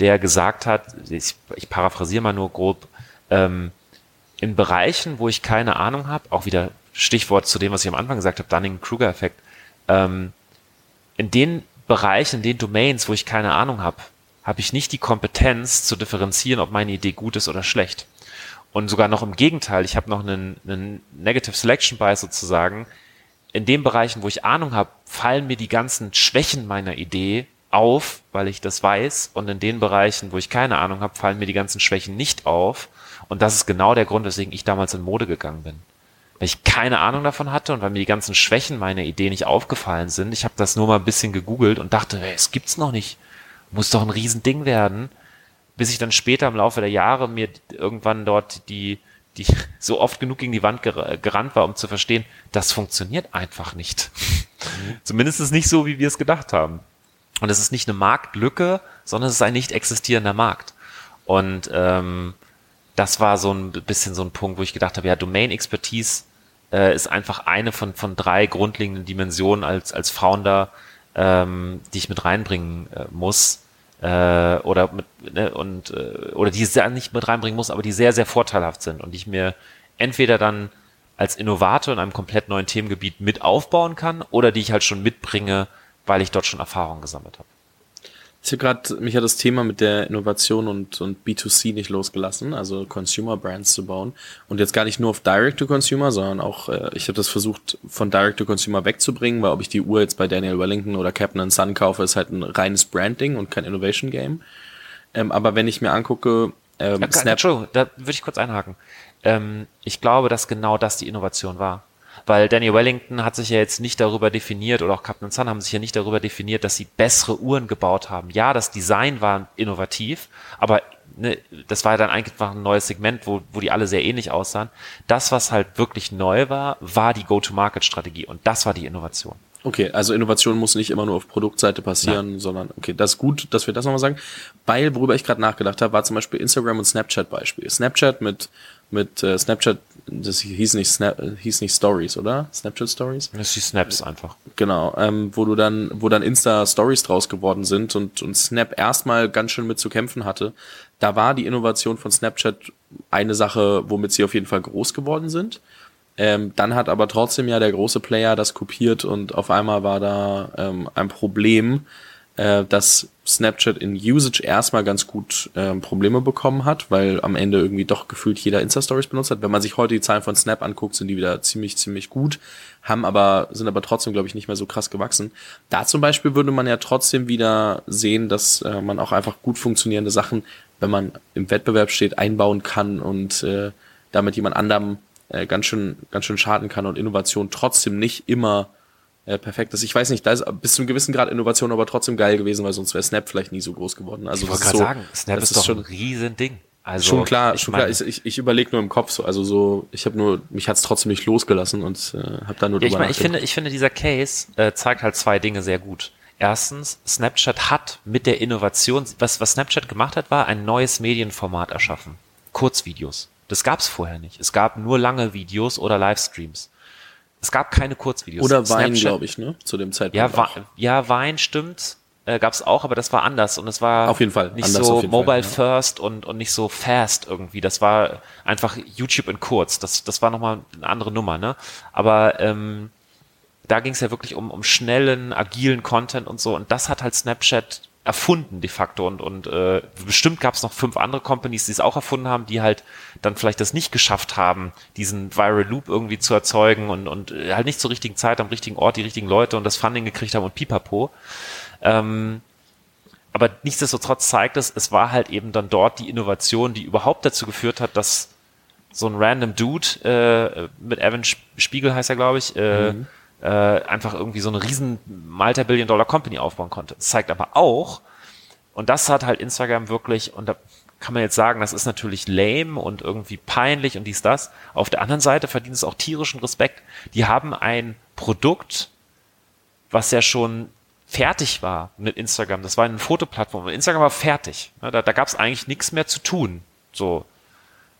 der gesagt hat, ich, ich paraphrasiere mal nur grob, ähm, in Bereichen, wo ich keine Ahnung habe, auch wieder Stichwort zu dem, was ich am Anfang gesagt habe, Dunning-Kruger-Effekt, ähm, in den Bereichen, in den Domains, wo ich keine Ahnung habe, habe ich nicht die Kompetenz zu differenzieren, ob meine Idee gut ist oder schlecht. Und sogar noch im Gegenteil, ich habe noch einen, einen Negative Selection Bias sozusagen. In den Bereichen, wo ich Ahnung habe, fallen mir die ganzen Schwächen meiner Idee auf, weil ich das weiß. Und in den Bereichen, wo ich keine Ahnung habe, fallen mir die ganzen Schwächen nicht auf. Und das ist genau der Grund, weswegen ich damals in Mode gegangen bin. Weil ich keine Ahnung davon hatte und weil mir die ganzen Schwächen meiner Idee nicht aufgefallen sind. Ich habe das nur mal ein bisschen gegoogelt und dachte, hey, es gibt's noch nicht muss doch ein Riesending werden, bis ich dann später im Laufe der Jahre mir irgendwann dort die, die so oft genug gegen die Wand gerannt war, um zu verstehen, das funktioniert einfach nicht. Mhm. Zumindest nicht so, wie wir es gedacht haben. Und es ist nicht eine Marktlücke, sondern es ist ein nicht existierender Markt. Und ähm, das war so ein bisschen so ein Punkt, wo ich gedacht habe, ja, Domain Expertise äh, ist einfach eine von, von drei grundlegenden Dimensionen als, als Founder, ähm, die ich mit reinbringen äh, muss äh, oder mit, ne, und äh, oder die sehr nicht mit reinbringen muss, aber die sehr sehr vorteilhaft sind und die ich mir entweder dann als Innovator in einem komplett neuen Themengebiet mit aufbauen kann oder die ich halt schon mitbringe, weil ich dort schon Erfahrung gesammelt habe. Ich habe gerade, mich hat das Thema mit der Innovation und, und B2C nicht losgelassen, also Consumer Brands zu bauen. Und jetzt gar nicht nur auf Direct-to-Consumer, sondern auch, äh, ich habe das versucht, von Direct-to-Consumer wegzubringen, weil ob ich die Uhr jetzt bei Daniel Wellington oder Captain Sun kaufe, ist halt ein reines Branding und kein Innovation-Game. Ähm, aber wenn ich mir angucke, ähm, ja, Snap... Entschuldigung, da würde ich kurz einhaken. Ähm, ich glaube, dass genau das die Innovation war. Weil Danny Wellington hat sich ja jetzt nicht darüber definiert oder auch Captain Sun haben sich ja nicht darüber definiert, dass sie bessere Uhren gebaut haben. Ja, das Design war innovativ, aber ne, das war ja dann einfach ein neues Segment, wo, wo die alle sehr ähnlich aussahen. Das, was halt wirklich neu war, war die Go-to-Market-Strategie und das war die Innovation. Okay, also Innovation muss nicht immer nur auf Produktseite passieren, Nein. sondern okay, das ist gut, dass wir das nochmal sagen. Weil, worüber ich gerade nachgedacht habe, war zum Beispiel Instagram und Snapchat Beispiel. Snapchat mit mit äh, Snapchat, das hieß nicht Snap, hieß nicht Stories, oder? Snapchat Stories? Das die Snaps einfach. Genau, ähm, wo du dann, wo dann Insta Stories draus geworden sind und, und Snap erstmal ganz schön mit zu kämpfen hatte. Da war die Innovation von Snapchat eine Sache, womit sie auf jeden Fall groß geworden sind. Ähm, dann hat aber trotzdem ja der große Player das kopiert und auf einmal war da ähm, ein Problem, äh, dass Snapchat in Usage erstmal ganz gut ähm, Probleme bekommen hat, weil am Ende irgendwie doch gefühlt jeder Insta-Stories benutzt hat. Wenn man sich heute die Zahlen von Snap anguckt, sind die wieder ziemlich, ziemlich gut, haben aber, sind aber trotzdem, glaube ich, nicht mehr so krass gewachsen. Da zum Beispiel würde man ja trotzdem wieder sehen, dass äh, man auch einfach gut funktionierende Sachen, wenn man im Wettbewerb steht, einbauen kann und äh, damit jemand anderem äh, ganz schön, ganz schön schaden kann und Innovation trotzdem nicht immer äh, perfekt ist. Ich weiß nicht, da ist bis zu einem gewissen Grad Innovation aber trotzdem geil gewesen, weil sonst wäre Snap vielleicht nie so groß geworden. Also ich wollte gerade so, sagen, Snap ist, ist doch schon, ein Riesending. Also, schon klar, schon klar. Ich, ich, überlege nur im Kopf so, also so, ich habe nur, mich hat's trotzdem nicht losgelassen und äh, habe da nur ja, ich, mein, ich finde, ich finde, dieser Case äh, zeigt halt zwei Dinge sehr gut. Erstens, Snapchat hat mit der Innovation, was, was Snapchat gemacht hat, war ein neues Medienformat erschaffen. Kurzvideos. Das gab's vorher nicht. Es gab nur lange Videos oder Livestreams. Es gab keine Kurzvideos. Oder Wein, glaube ich, ne? Zu dem Zeitpunkt. Ja, auch. ja Wein stimmt. Äh, gab es auch, aber das war anders und es war auf jeden Fall nicht so mobile Fall, ja. first und, und nicht so fast irgendwie. Das war einfach YouTube in kurz. Das, das war nochmal eine andere Nummer, ne? Aber ähm, da ging es ja wirklich um, um schnellen, agilen Content und so. Und das hat halt Snapchat erfunden de facto und, und äh, bestimmt gab es noch fünf andere Companies, die es auch erfunden haben, die halt dann vielleicht das nicht geschafft haben, diesen Viral Loop irgendwie zu erzeugen und, und äh, halt nicht zur richtigen Zeit am richtigen Ort die richtigen Leute und das Funding gekriegt haben und pipapo. Ähm, aber nichtsdestotrotz zeigt es, es war halt eben dann dort die Innovation, die überhaupt dazu geführt hat, dass so ein random Dude äh, mit Evan Spiegel heißt er, glaube ich, äh, mhm äh, einfach irgendwie so eine riesen Multi-Billion-Dollar-Company aufbauen konnte. Das zeigt aber auch, und das hat halt Instagram wirklich, und da kann man jetzt sagen, das ist natürlich lame und irgendwie peinlich und dies, das. Auf der anderen Seite verdient es auch tierischen Respekt. Die haben ein Produkt, was ja schon fertig war mit Instagram. Das war eine Fotoplattform. Instagram war fertig. Da, da gab es eigentlich nichts mehr zu tun. So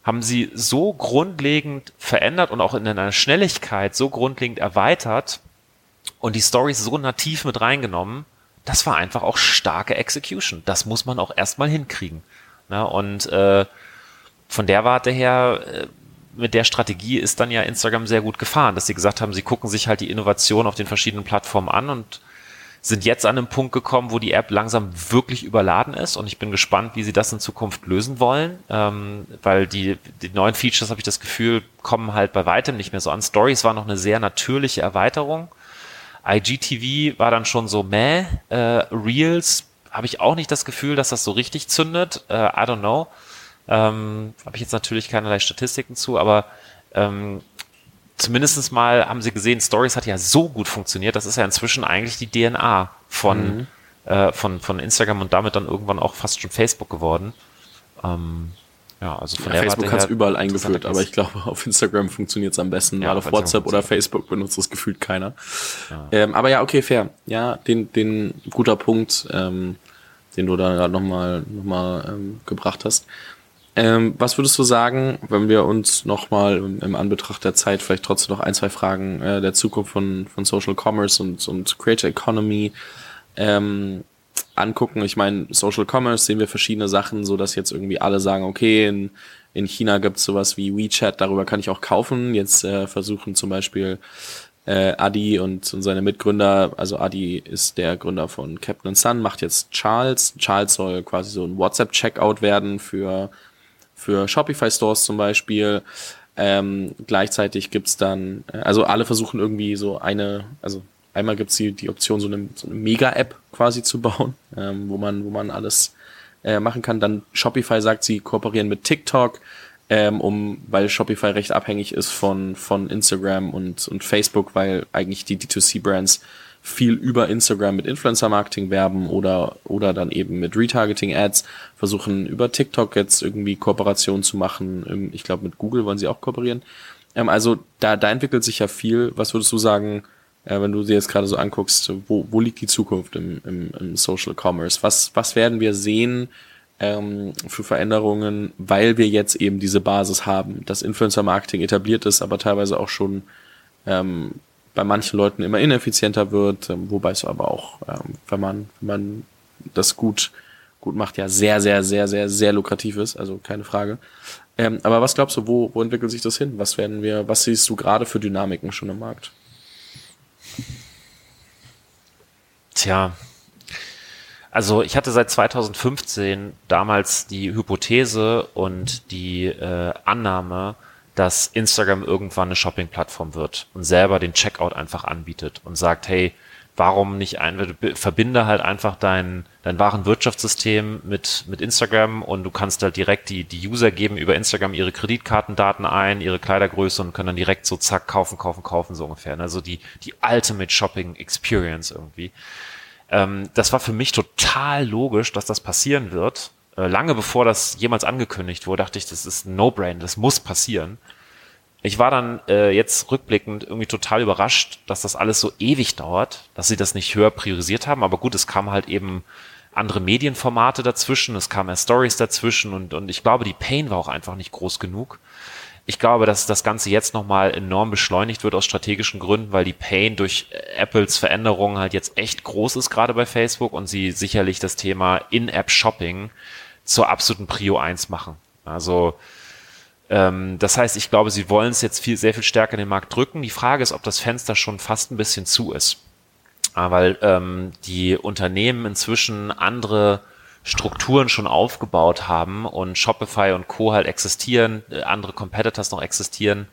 haben sie so grundlegend verändert und auch in einer Schnelligkeit so grundlegend erweitert und die Stories so nativ mit reingenommen, das war einfach auch starke Execution. Das muss man auch erstmal hinkriegen. Na, und äh, von der Warte her, äh, mit der Strategie ist dann ja Instagram sehr gut gefahren, dass sie gesagt haben, sie gucken sich halt die Innovation auf den verschiedenen Plattformen an und sind jetzt an einem Punkt gekommen, wo die App langsam wirklich überladen ist und ich bin gespannt, wie sie das in Zukunft lösen wollen, ähm, weil die, die neuen Features, habe ich das Gefühl, kommen halt bei weitem nicht mehr so an. Stories war noch eine sehr natürliche Erweiterung. IGTV war dann schon so meh. Äh, Reels habe ich auch nicht das Gefühl, dass das so richtig zündet. Äh, I don't know. Ähm, habe ich jetzt natürlich keinerlei Statistiken zu, aber ähm, zumindestens mal haben sie gesehen, Stories hat ja so gut funktioniert. Das ist ja inzwischen eigentlich die DNA von, mhm. äh, von, von Instagram und damit dann irgendwann auch fast schon Facebook geworden. Ähm, ja, also von ja, der Facebook hat es überall eingeführt, aber ich glaube, auf Instagram funktioniert es am besten, ja, weil auf WhatsApp oder Facebook benutzt es gefühlt keiner. Ja. Ähm, aber ja, okay, fair. Ja, den, den guter Punkt, ähm, den du da gerade nochmal noch mal, ähm, gebracht hast. Ähm, was würdest du sagen, wenn wir uns nochmal im, Anbetracht der Zeit vielleicht trotzdem noch ein, zwei Fragen äh, der Zukunft von, von Social Commerce und, und Creator Economy ähm, angucken? Ich meine, Social Commerce sehen wir verschiedene Sachen, so dass jetzt irgendwie alle sagen, okay, in, in China gibt's sowas wie WeChat, darüber kann ich auch kaufen. Jetzt äh, versuchen zum Beispiel äh, Adi und, und seine Mitgründer, also Adi ist der Gründer von Captain Sun, macht jetzt Charles. Charles soll quasi so ein WhatsApp-Checkout werden für für Shopify-Stores zum Beispiel. Ähm, gleichzeitig gibt's dann, äh, also alle versuchen irgendwie so eine, also einmal gibt's die, die Option, so eine, so eine Mega-App quasi zu bauen, ähm, wo man, wo man alles äh, machen kann. Dann Shopify sagt, sie kooperieren mit TikTok. ähm, um, weil Shopify recht abhängig ist von, von Instagram und, und Facebook, weil eigentlich die D2C-Brands viel über Instagram mit Influencer-Marketing werben oder, oder dann eben mit Retargeting-Ads, versuchen über TikTok jetzt irgendwie Kooperationen zu machen. Ich glaube, mit Google wollen sie auch kooperieren. Ähm, also da, da entwickelt sich ja viel. Was würdest du sagen, äh, wenn du dir jetzt gerade so anguckst, wo, wo liegt die Zukunft im, im, im Social Commerce? Was, was werden wir sehen ähm, für Veränderungen, weil wir jetzt eben diese Basis haben, dass Influencer-Marketing etabliert ist, aber teilweise auch schon ähm, bei manchen Leuten immer ineffizienter wird, ähm, wobei es aber auch, ähm, wenn man, wenn man das gut, gut macht, ja sehr, sehr, sehr, sehr, sehr lukrativ ist, also keine Frage. Ähm, aber was glaubst du, wo, wo entwickelt sich das hin? Was werden wir, was siehst du gerade für Dynamiken schon im Markt? Tja, also ich hatte seit 2015 damals die Hypothese und die äh, Annahme, dass Instagram irgendwann eine Shopping-Plattform wird und selber den Checkout einfach anbietet und sagt, hey, warum nicht ein, verbinde halt einfach dein, dein wahren Wirtschaftssystem mit, mit Instagram und du kannst halt direkt die, die User geben über Instagram ihre Kreditkartendaten ein, ihre Kleidergröße und können dann direkt so zack, kaufen, kaufen, kaufen, so ungefähr. Also die, die Ultimate Shopping Experience irgendwie. Ähm, das war für mich total logisch, dass das passieren wird lange bevor das jemals angekündigt wurde, dachte ich, das ist ein No-Brain, das muss passieren. Ich war dann äh, jetzt rückblickend irgendwie total überrascht, dass das alles so ewig dauert, dass sie das nicht höher priorisiert haben. Aber gut, es kam halt eben andere Medienformate dazwischen, es kamen Stories dazwischen und, und ich glaube, die Pain war auch einfach nicht groß genug. Ich glaube, dass das Ganze jetzt nochmal enorm beschleunigt wird aus strategischen Gründen, weil die Pain durch Apples Veränderungen halt jetzt echt groß ist, gerade bei Facebook und sie sicherlich das Thema In-App-Shopping zur absoluten Prio 1 machen. Also ähm, das heißt, ich glaube, sie wollen es jetzt viel, sehr viel stärker in den Markt drücken. Die Frage ist, ob das Fenster schon fast ein bisschen zu ist. Ah, weil ähm, die Unternehmen inzwischen andere Strukturen schon aufgebaut haben und Shopify und Co. halt existieren, äh, andere Competitors noch existieren.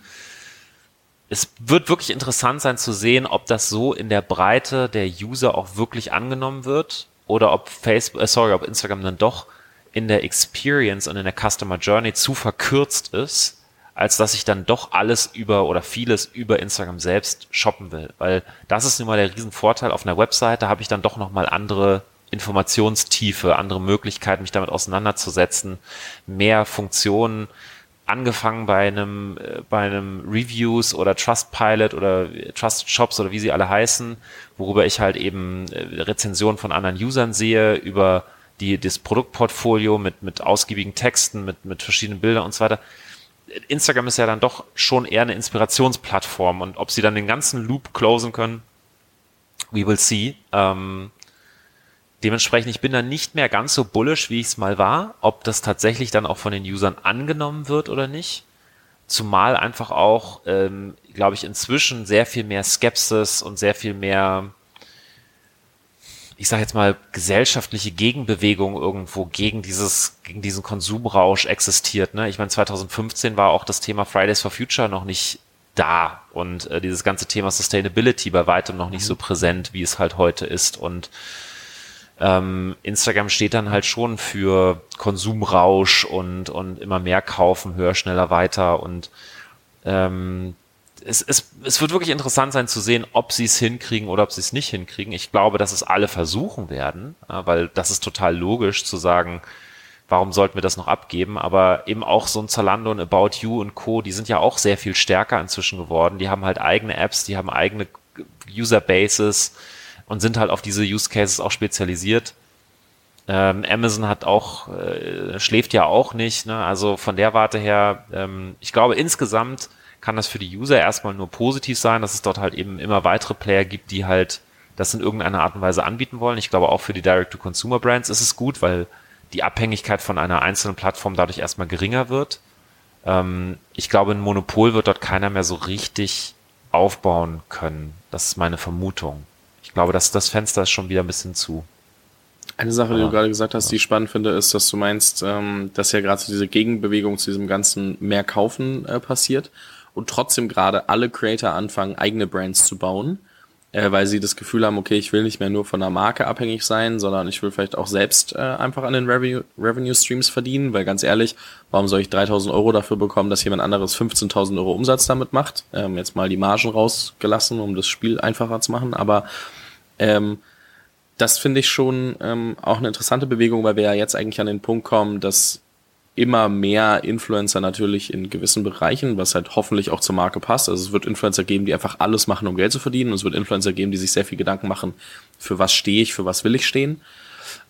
Es wird wirklich interessant sein zu sehen, ob das so in der Breite der User auch wirklich angenommen wird oder ob Facebook, äh, sorry, ob Instagram dann doch in der Experience und in der Customer Journey zu verkürzt ist, als dass ich dann doch alles über oder vieles über Instagram selbst shoppen will. Weil das ist nun mal der Riesenvorteil auf einer Webseite, habe ich dann doch nochmal andere Informationstiefe, andere Möglichkeiten, mich damit auseinanderzusetzen, mehr Funktionen, angefangen bei einem, äh, bei einem Reviews oder Trustpilot oder Trust Shops oder wie sie alle heißen, worüber ich halt eben äh, Rezensionen von anderen Usern sehe, über die, das Produktportfolio mit, mit ausgiebigen Texten, mit, mit verschiedenen Bildern und so weiter. Instagram ist ja dann doch schon eher eine Inspirationsplattform und ob sie dann den ganzen Loop closen können, we will see. Ähm, dementsprechend, ich bin da nicht mehr ganz so bullish, wie ich es mal war, ob das tatsächlich dann auch von den Usern angenommen wird oder nicht. Zumal einfach auch, ähm, glaube ich, inzwischen sehr viel mehr Skepsis und sehr viel mehr ich sage jetzt mal, gesellschaftliche Gegenbewegung irgendwo gegen dieses, gegen diesen Konsumrausch existiert. Ne? Ich meine, 2015 war auch das Thema Fridays for Future noch nicht da und äh, dieses ganze Thema Sustainability bei weitem noch nicht so präsent, wie es halt heute ist. Und ähm, Instagram steht dann halt schon für Konsumrausch und, und immer mehr kaufen, höher, schneller, weiter und ähm, es, es, es wird wirklich interessant sein zu sehen, ob sie es hinkriegen oder ob sie es nicht hinkriegen. Ich glaube, dass es alle versuchen werden, weil das ist total logisch zu sagen, warum sollten wir das noch abgeben? Aber eben auch so ein Zalando und About You und Co., die sind ja auch sehr viel stärker inzwischen geworden. Die haben halt eigene Apps, die haben eigene User-Bases und sind halt auf diese Use Cases auch spezialisiert. Ähm, Amazon hat auch, äh, schläft ja auch nicht. Ne? Also von der Warte her, ähm, ich glaube insgesamt kann das für die User erstmal nur positiv sein, dass es dort halt eben immer weitere Player gibt, die halt das in irgendeiner Art und Weise anbieten wollen. Ich glaube auch für die Direct-to-Consumer-Brands ist es gut, weil die Abhängigkeit von einer einzelnen Plattform dadurch erstmal geringer wird. Ähm, ich glaube, ein Monopol wird dort keiner mehr so richtig aufbauen können. Das ist meine Vermutung. Ich glaube, dass das Fenster ist schon wieder ein bisschen zu. Eine Sache, die du gerade gesagt hast, die ich spannend finde, ist, dass du meinst, ähm, dass ja gerade so diese Gegenbewegung zu diesem ganzen mehr kaufen äh, passiert und trotzdem gerade alle Creator anfangen, eigene Brands zu bauen. äh, weil sie das Gefühl haben, okay, ich will nicht mehr nur von der Marke abhängig sein, sondern ich will vielleicht auch selbst äh, einfach an den Revenue, Revenue Streams verdienen, weil ganz ehrlich, warum soll ich 3000 Euro dafür bekommen, dass jemand anderes 15.000 Euro Umsatz damit macht? Ähm, jetzt mal die Margen rausgelassen, um das Spiel einfacher zu machen, aber ähm, das finde ich schon ähm, auch eine interessante Bewegung, weil wir ja jetzt eigentlich an den Punkt kommen, dass immer mehr Influencer natürlich in gewissen Bereichen, was halt hoffentlich auch zur Marke passt. Also es wird Influencer geben, die einfach alles machen, um Geld zu verdienen. Und es wird Influencer geben, die sich sehr viel Gedanken machen, für was stehe ich, für was will ich stehen.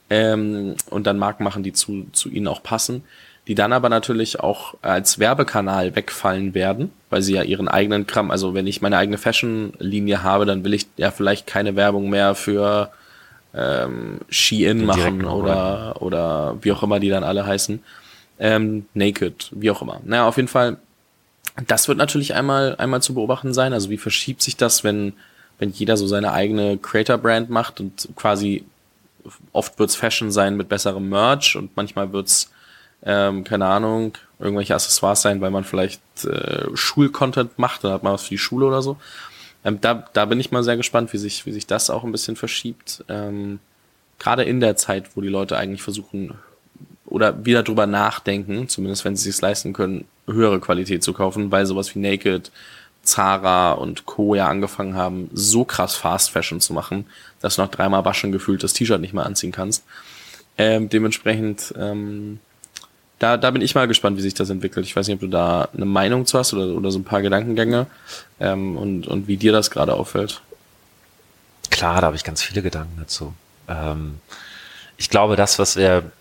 Ähm, und dann Marken machen, die zu, zu ihnen auch passen. Die dann aber natürlich auch als Werbekanal wegfallen werden, weil sie ja ihren eigenen Kram, also wenn ich meine eigene Fashion-Linie habe, dann will ich ja vielleicht keine Werbung mehr für ähm, Shein machen oder, oder wie auch immer die dann alle heißen ähm, Naked, wie auch immer. Naja, auf jeden Fall, das wird natürlich einmal, einmal zu beobachten sein. Also wie verschiebt sich das, wenn, wenn jeder so seine eigene Creator-Brand macht und quasi oft wird's Fashion sein mit besserem Merch und manchmal wird's ähm, keine Ahnung, irgendwelche Accessoires sein, weil man vielleicht äh, Schulcontent macht, dann hat man was für die Schule oder so. Ähm, da, da bin ich mal sehr gespannt, wie sich, wie sich das auch ein bisschen verschiebt. Ähm, Gerade in der Zeit, wo die Leute eigentlich versuchen, oder wieder drüber nachdenken, zumindest wenn sie es leisten können, höhere Qualität zu kaufen, weil sowas wie Naked, Zara und Co. ja angefangen haben, so krass Fast Fashion zu machen, dass du nach dreimal waschen gefühlt das T-Shirt nicht mehr anziehen kannst. Ähm, dementsprechend, ähm, da, da bin ich mal gespannt, wie sich das entwickelt. Ich weiß nicht, ob du da eine Meinung zu hast oder, oder so ein paar Gedankengänge ähm, und, und wie dir das gerade auffällt. Klar, da habe ich ganz viele Gedanken dazu. Ähm, ich glaube, das, was wir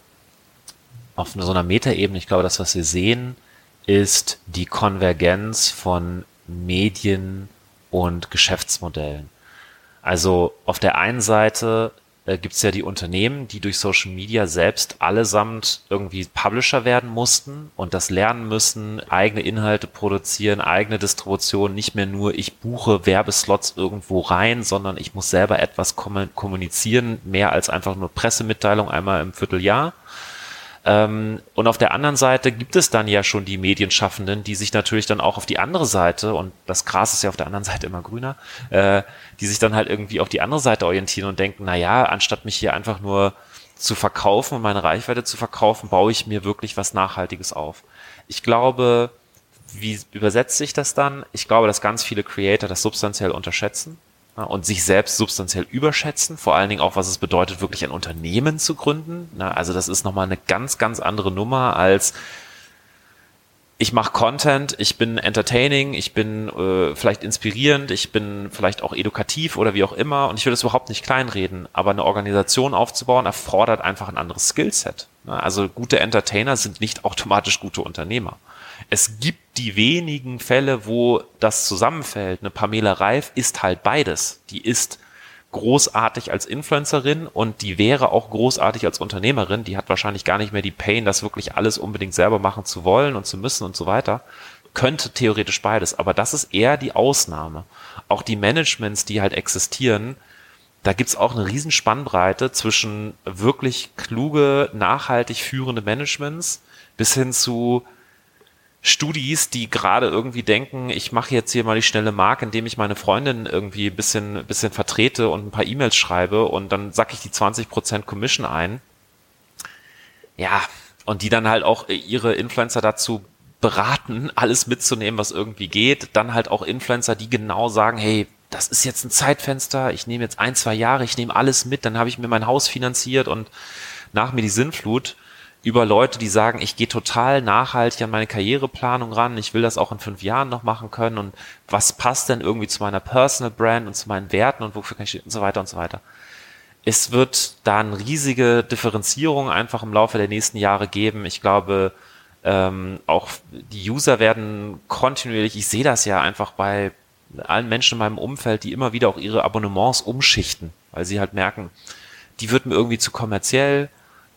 auf so einer Metaebene, ich glaube, das, was wir sehen, ist die Konvergenz von Medien und Geschäftsmodellen. Also auf der einen Seite äh, gibt es ja die Unternehmen, die durch Social Media selbst allesamt irgendwie Publisher werden mussten und das lernen müssen, eigene Inhalte produzieren, eigene Distribution, nicht mehr nur ich buche Werbeslots irgendwo rein, sondern ich muss selber etwas kommunizieren, mehr als einfach nur Pressemitteilung einmal im Vierteljahr. Ähm, und auf der anderen Seite gibt es dann ja schon die Medienschaffenden, die sich natürlich dann auch auf die andere Seite, und das Gras ist ja auf der anderen Seite immer grüner, äh, die sich dann halt irgendwie auf die andere Seite orientieren und denken, na ja, anstatt mich hier einfach nur zu verkaufen und meine Reichweite zu verkaufen, baue ich mir wirklich was Nachhaltiges auf. Ich glaube, wie übersetzt sich das dann? Ich glaube, dass ganz viele Creator das substanziell unterschätzen und sich selbst substanziell überschätzen, vor allen Dingen auch, was es bedeutet, wirklich ein Unternehmen zu gründen. Also das ist nochmal eine ganz, ganz andere Nummer als ich mache Content, ich bin entertaining, ich bin äh, vielleicht inspirierend, ich bin vielleicht auch edukativ oder wie auch immer und ich will das überhaupt nicht kleinreden, aber eine Organisation aufzubauen erfordert einfach ein anderes Skillset. Also gute Entertainer sind nicht automatisch gute Unternehmer es gibt die wenigen Fälle, wo das zusammenfällt. Eine Pamela Reif ist halt beides. Die ist großartig als Influencerin und die wäre auch großartig als Unternehmerin. Die hat wahrscheinlich gar nicht mehr die Pain, das wirklich alles unbedingt selber machen zu wollen und zu müssen und so weiter. Könnte theoretisch beides, aber das ist eher die Ausnahme. Auch die Managements, die halt existieren, da gibt's auch eine riesen Spannbreite zwischen wirklich kluge, nachhaltig führende Managements bis hin zu Studis, die gerade irgendwie denken, ich mache jetzt hier mal die schnelle Mark, indem ich meine Freundin irgendwie ein bisschen, bisschen vertrete und ein paar E-Mails schreibe und dann sack ich die 20% Commission ein. Ja, und die dann halt auch ihre Influencer dazu beraten, alles mitzunehmen, was irgendwie geht. Dann halt auch Influencer, die genau sagen, hey, das ist jetzt ein Zeitfenster, ich nehme jetzt ein, zwei Jahre, ich nehme alles mit, dann habe ich mir mein Haus finanziert und nach mir die Sinnflut über Leute, die sagen, ich gehe total nachhaltig an meine Karriereplanung ran, ich will das auch in fünf Jahren noch machen können und was passt denn irgendwie zu meiner Personal Brand und zu meinen Werten und wofür kann ich und so weiter und so weiter. Es wird da eine riesige Differenzierung einfach im Laufe der nächsten Jahre geben. Ich glaube, ähm, auch die User werden kontinuierlich, ich sehe das ja einfach bei allen Menschen in meinem Umfeld, die immer wieder auch ihre Abonnements umschichten, weil sie halt merken, die wird mir irgendwie zu kommerziell,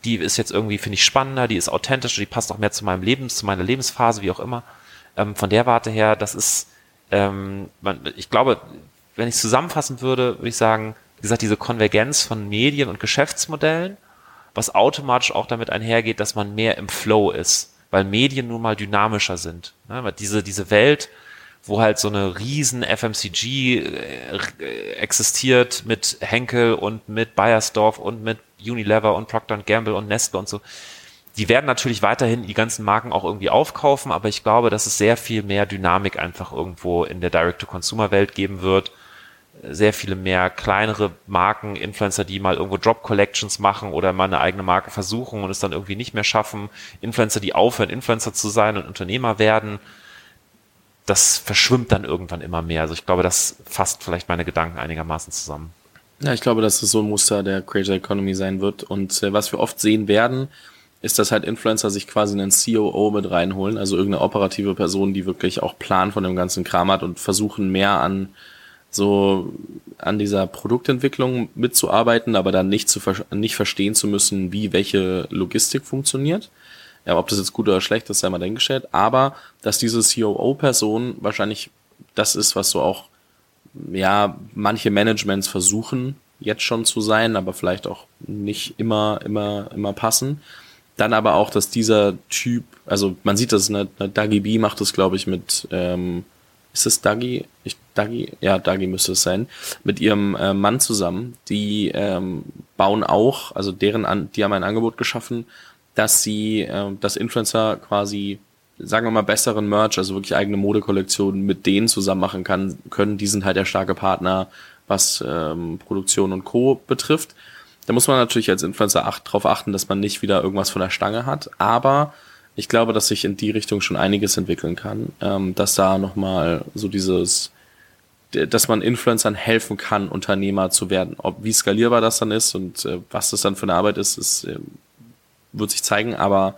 die ist jetzt irgendwie, finde ich, spannender, die ist authentischer, die passt auch mehr zu meinem Lebens, zu meiner Lebensphase, wie auch immer. Ähm, von der Warte her, das ist, ähm, man, ich glaube, wenn ich zusammenfassen würde, würde ich sagen, wie gesagt, diese Konvergenz von Medien und Geschäftsmodellen, was automatisch auch damit einhergeht, dass man mehr im Flow ist, weil Medien nun mal dynamischer sind. Ne? Diese, diese Welt wo halt so eine riesen FMCG äh, existiert mit Henkel und mit Bayersdorf und mit Unilever und Procter Gamble und Nestle und so. Die werden natürlich weiterhin die ganzen Marken auch irgendwie aufkaufen, aber ich glaube, dass es sehr viel mehr Dynamik einfach irgendwo in der Direct-to-Consumer-Welt geben wird. Sehr viele mehr kleinere Marken, Influencer, die mal irgendwo Drop-Collections machen oder mal eine eigene Marke versuchen und es dann irgendwie nicht mehr schaffen. Influencer, die aufhören, Influencer zu sein und Unternehmer werden das verschwimmt dann irgendwann immer mehr. Also ich glaube, das fasst vielleicht meine Gedanken einigermaßen zusammen. Ja, ich glaube, dass es so ein Muster der Creator Economy sein wird. Und äh, was wir oft sehen werden, ist, dass halt Influencer sich quasi einen COO mit reinholen, also irgendeine operative Person, die wirklich auch Plan von dem ganzen Kram hat und versuchen mehr an so an dieser Produktentwicklung mitzuarbeiten, aber dann nicht zu nicht verstehen zu müssen, wie welche Logistik funktioniert. Ja, ob das jetzt gut oder schlecht ist, sei mal dahingestellt. Aber dass diese COO-Person wahrscheinlich das ist, was so auch, ja, manche Managements versuchen, jetzt schon zu sein, aber vielleicht auch nicht immer, immer, immer passen. Dann aber auch, dass dieser Typ, also man sieht das, ne, ne Dagi B macht das, glaube ich, mit, ähm, ist es Dagi? Ich, Dagi? Ja, Dagi müsste es sein. Mit ihrem äh, Mann zusammen. Die ähm, bauen auch, also deren, an, die haben ein Angebot geschaffen, dass sie, äh, dass Influencer quasi, sagen wir mal, besseren Merch, also wirklich eigene Modekollektionen mit denen zusammen machen kann, können. Die sind halt der starke Partner, was ähm, Produktion und Co. betrifft. Da muss man natürlich als Influencer acht, darauf achten, dass man nicht wieder irgendwas von der Stange hat. Aber ich glaube, dass sich in die Richtung schon einiges entwickeln kann. Ähm, dass da nochmal so dieses, dass man Influencern helfen kann, Unternehmer zu werden. Ob wie skalierbar das dann ist und äh, was das dann für eine Arbeit ist, ist äh, wird sich zeigen, aber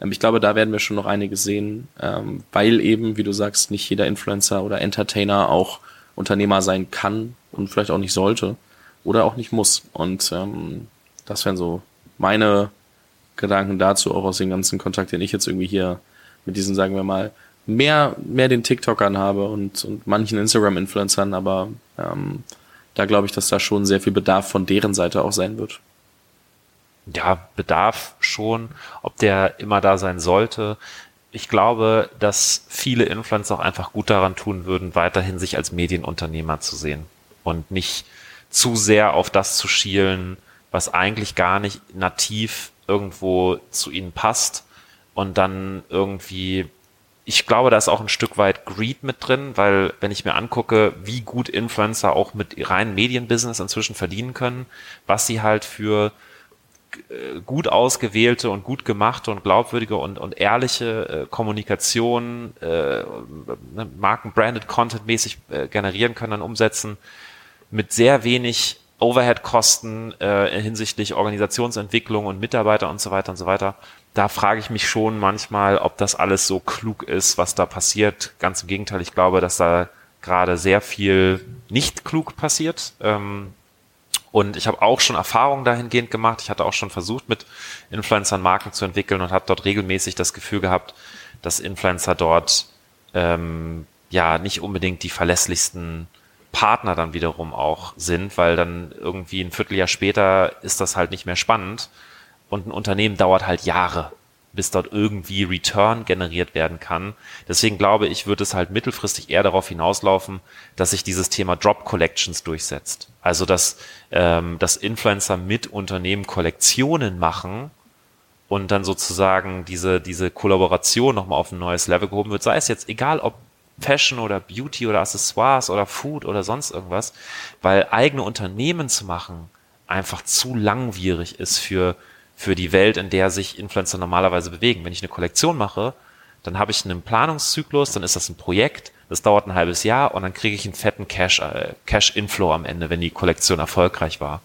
ähm, ich glaube, da werden wir schon noch einiges sehen, ähm, weil eben, wie du sagst, nicht jeder Influencer oder Entertainer auch Unternehmer sein kann und vielleicht auch nicht sollte oder auch nicht muss. Und ähm, das wären so meine Gedanken dazu, auch aus dem ganzen Kontakt, den ich jetzt irgendwie hier mit diesen, sagen wir mal, mehr, mehr den TikTokern habe und, und manchen Instagram-Influencern, aber ähm, da glaube ich, dass da schon sehr viel Bedarf von deren Seite auch sein wird ja, Bedarf schon, ob der immer da sein sollte. Ich glaube, dass viele Influencer auch einfach gut daran tun würden, weiterhin sich als Medienunternehmer zu sehen und nicht zu sehr auf das zu schielen, was eigentlich gar nicht nativ irgendwo zu ihnen passt und dann irgendwie ich glaube, da ist auch ein Stück weit Greed mit drin, weil wenn ich mir angucke, wie gut Influencer auch mit rein Medienbusiness inzwischen verdienen können, was sie halt für gut ausgewählte und gut gemachte und glaubwürdige und, und ehrliche äh, Kommunikation, äh, ne, Marken-branded Content mäßig äh, generieren können, dann umsetzen, mit sehr wenig Overhead-Kosten äh, hinsichtlich Organisationsentwicklung und Mitarbeiter und so weiter und so weiter. Da frage ich mich schon manchmal, ob das alles so klug ist, was da passiert. Ganz im Gegenteil, ich glaube, dass da gerade sehr viel nicht klug passiert. Ähm, und ich habe auch schon Erfahrungen dahingehend gemacht. Ich hatte auch schon versucht, mit Influencern Marken zu entwickeln und habe dort regelmäßig das Gefühl gehabt, dass Influencer dort ähm, ja nicht unbedingt die verlässlichsten Partner dann wiederum auch sind, weil dann irgendwie ein Vierteljahr später ist das halt nicht mehr spannend und ein Unternehmen dauert halt Jahre, bis dort irgendwie Return generiert werden kann. Deswegen glaube ich, wird es halt mittelfristig eher darauf hinauslaufen, dass sich dieses Thema Drop Collections durchsetzt. Also dass, ähm, dass Influencer mit Unternehmen Kollektionen machen und dann sozusagen diese, diese Kollaboration nochmal auf ein neues Level gehoben wird, sei es jetzt egal ob Fashion oder Beauty oder Accessoires oder Food oder sonst irgendwas, weil eigene Unternehmen zu machen einfach zu langwierig ist für für die Welt, in der sich Influencer normalerweise bewegen. Wenn ich eine Kollektion mache, dann habe ich einen Planungszyklus, dann ist das ein Projekt, das dauert ein halbes Jahr und dann kriege ich einen fetten Cash, äh, Cash-Inflow am Ende, wenn die Kollektion erfolgreich war.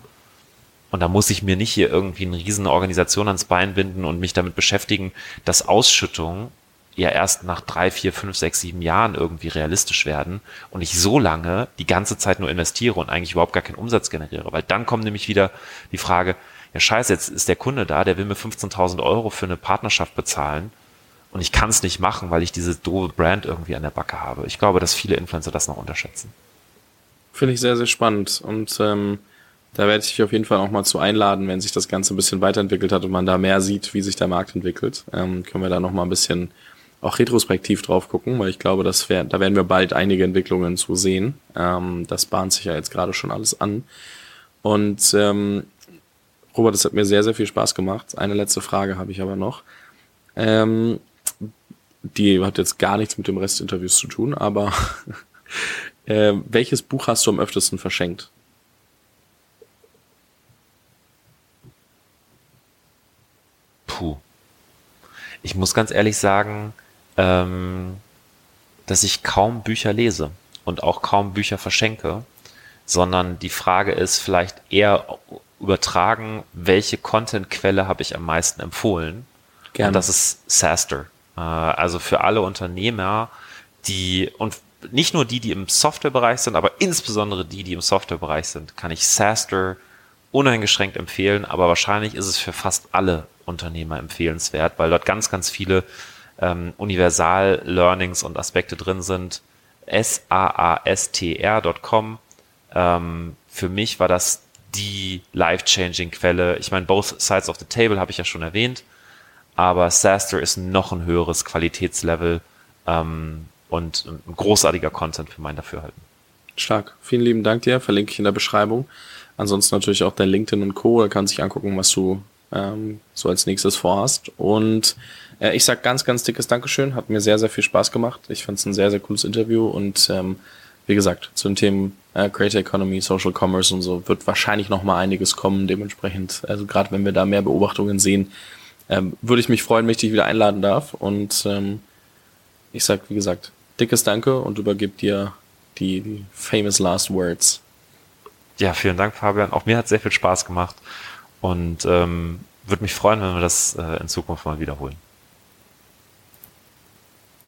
Und da muss ich mir nicht hier irgendwie eine riesen Organisation ans Bein binden und mich damit beschäftigen, dass Ausschüttungen ja erst nach drei, vier, fünf, sechs, sieben Jahren irgendwie realistisch werden und ich so lange die ganze Zeit nur investiere und eigentlich überhaupt gar keinen Umsatz generiere. Weil dann kommt nämlich wieder die Frage, ja scheiße, jetzt ist der Kunde da, der will mir 15.000 Euro für eine Partnerschaft bezahlen und ich kann es nicht machen, weil ich diese doofe Brand irgendwie an der Backe habe. Ich glaube, dass viele Influencer das noch unterschätzen. Finde ich sehr, sehr spannend und ähm, da werde ich dich auf jeden Fall auch mal zu einladen, wenn sich das Ganze ein bisschen weiterentwickelt hat und man da mehr sieht, wie sich der Markt entwickelt. Ähm, können wir da noch mal ein bisschen auch retrospektiv drauf gucken, weil ich glaube, das wär, da werden wir bald einige Entwicklungen zu sehen. Ähm, das bahnt sich ja jetzt gerade schon alles an. Und ähm, Robert, es hat mir sehr, sehr viel Spaß gemacht. Eine letzte Frage habe ich aber noch. Ähm, die hat jetzt gar nichts mit dem Rest Interviews zu tun, aber äh, welches Buch hast du am öftesten verschenkt? Puh. Ich muss ganz ehrlich sagen, ähm, dass ich kaum Bücher lese und auch kaum Bücher verschenke, sondern die Frage ist vielleicht eher übertragen, welche Contentquelle habe ich am meisten empfohlen? Gerne. Und das ist SaaSter. Äh, also für alle Unternehmer, die und nicht nur die, die im Softwarebereich sind, aber insbesondere die, die im Softwarebereich sind, kann ich SaaSter uneingeschränkt empfehlen, aber wahrscheinlich ist es für fast alle Unternehmer empfehlenswert, weil dort ganz, ganz viele ähm, Universal-Learnings und Aspekte drin sind. S-A-A-S-T-R.com. Ähm, für mich war das die life-changing Quelle. Ich meine, Both Sides of the Table habe ich ja schon erwähnt, aber Saster ist noch ein höheres Qualitätslevel ähm, und ein großartiger Content für mein Dafürhalten. Stark. Vielen lieben Dank dir. Verlinke ich in der Beschreibung. Ansonsten natürlich auch dein LinkedIn und Co. Da kann sich angucken, was du ähm, so als nächstes vorhast. Und äh, ich sag ganz, ganz dickes Dankeschön. Hat mir sehr, sehr viel Spaß gemacht. Ich fand es ein sehr, sehr cooles Interview und ähm, wie gesagt, zu den Themen äh, Creator Economy, Social Commerce und so wird wahrscheinlich noch mal einiges kommen. Dementsprechend, also gerade wenn wir da mehr Beobachtungen sehen, ähm, würde ich mich freuen, wenn ich dich wieder einladen darf. Und ähm, ich sag, wie gesagt, dickes Danke und übergebe dir die, die famous last words. Ja, vielen Dank, Fabian. Auch mir hat sehr viel Spaß gemacht und ähm, würde mich freuen, wenn wir das äh, in Zukunft mal wiederholen.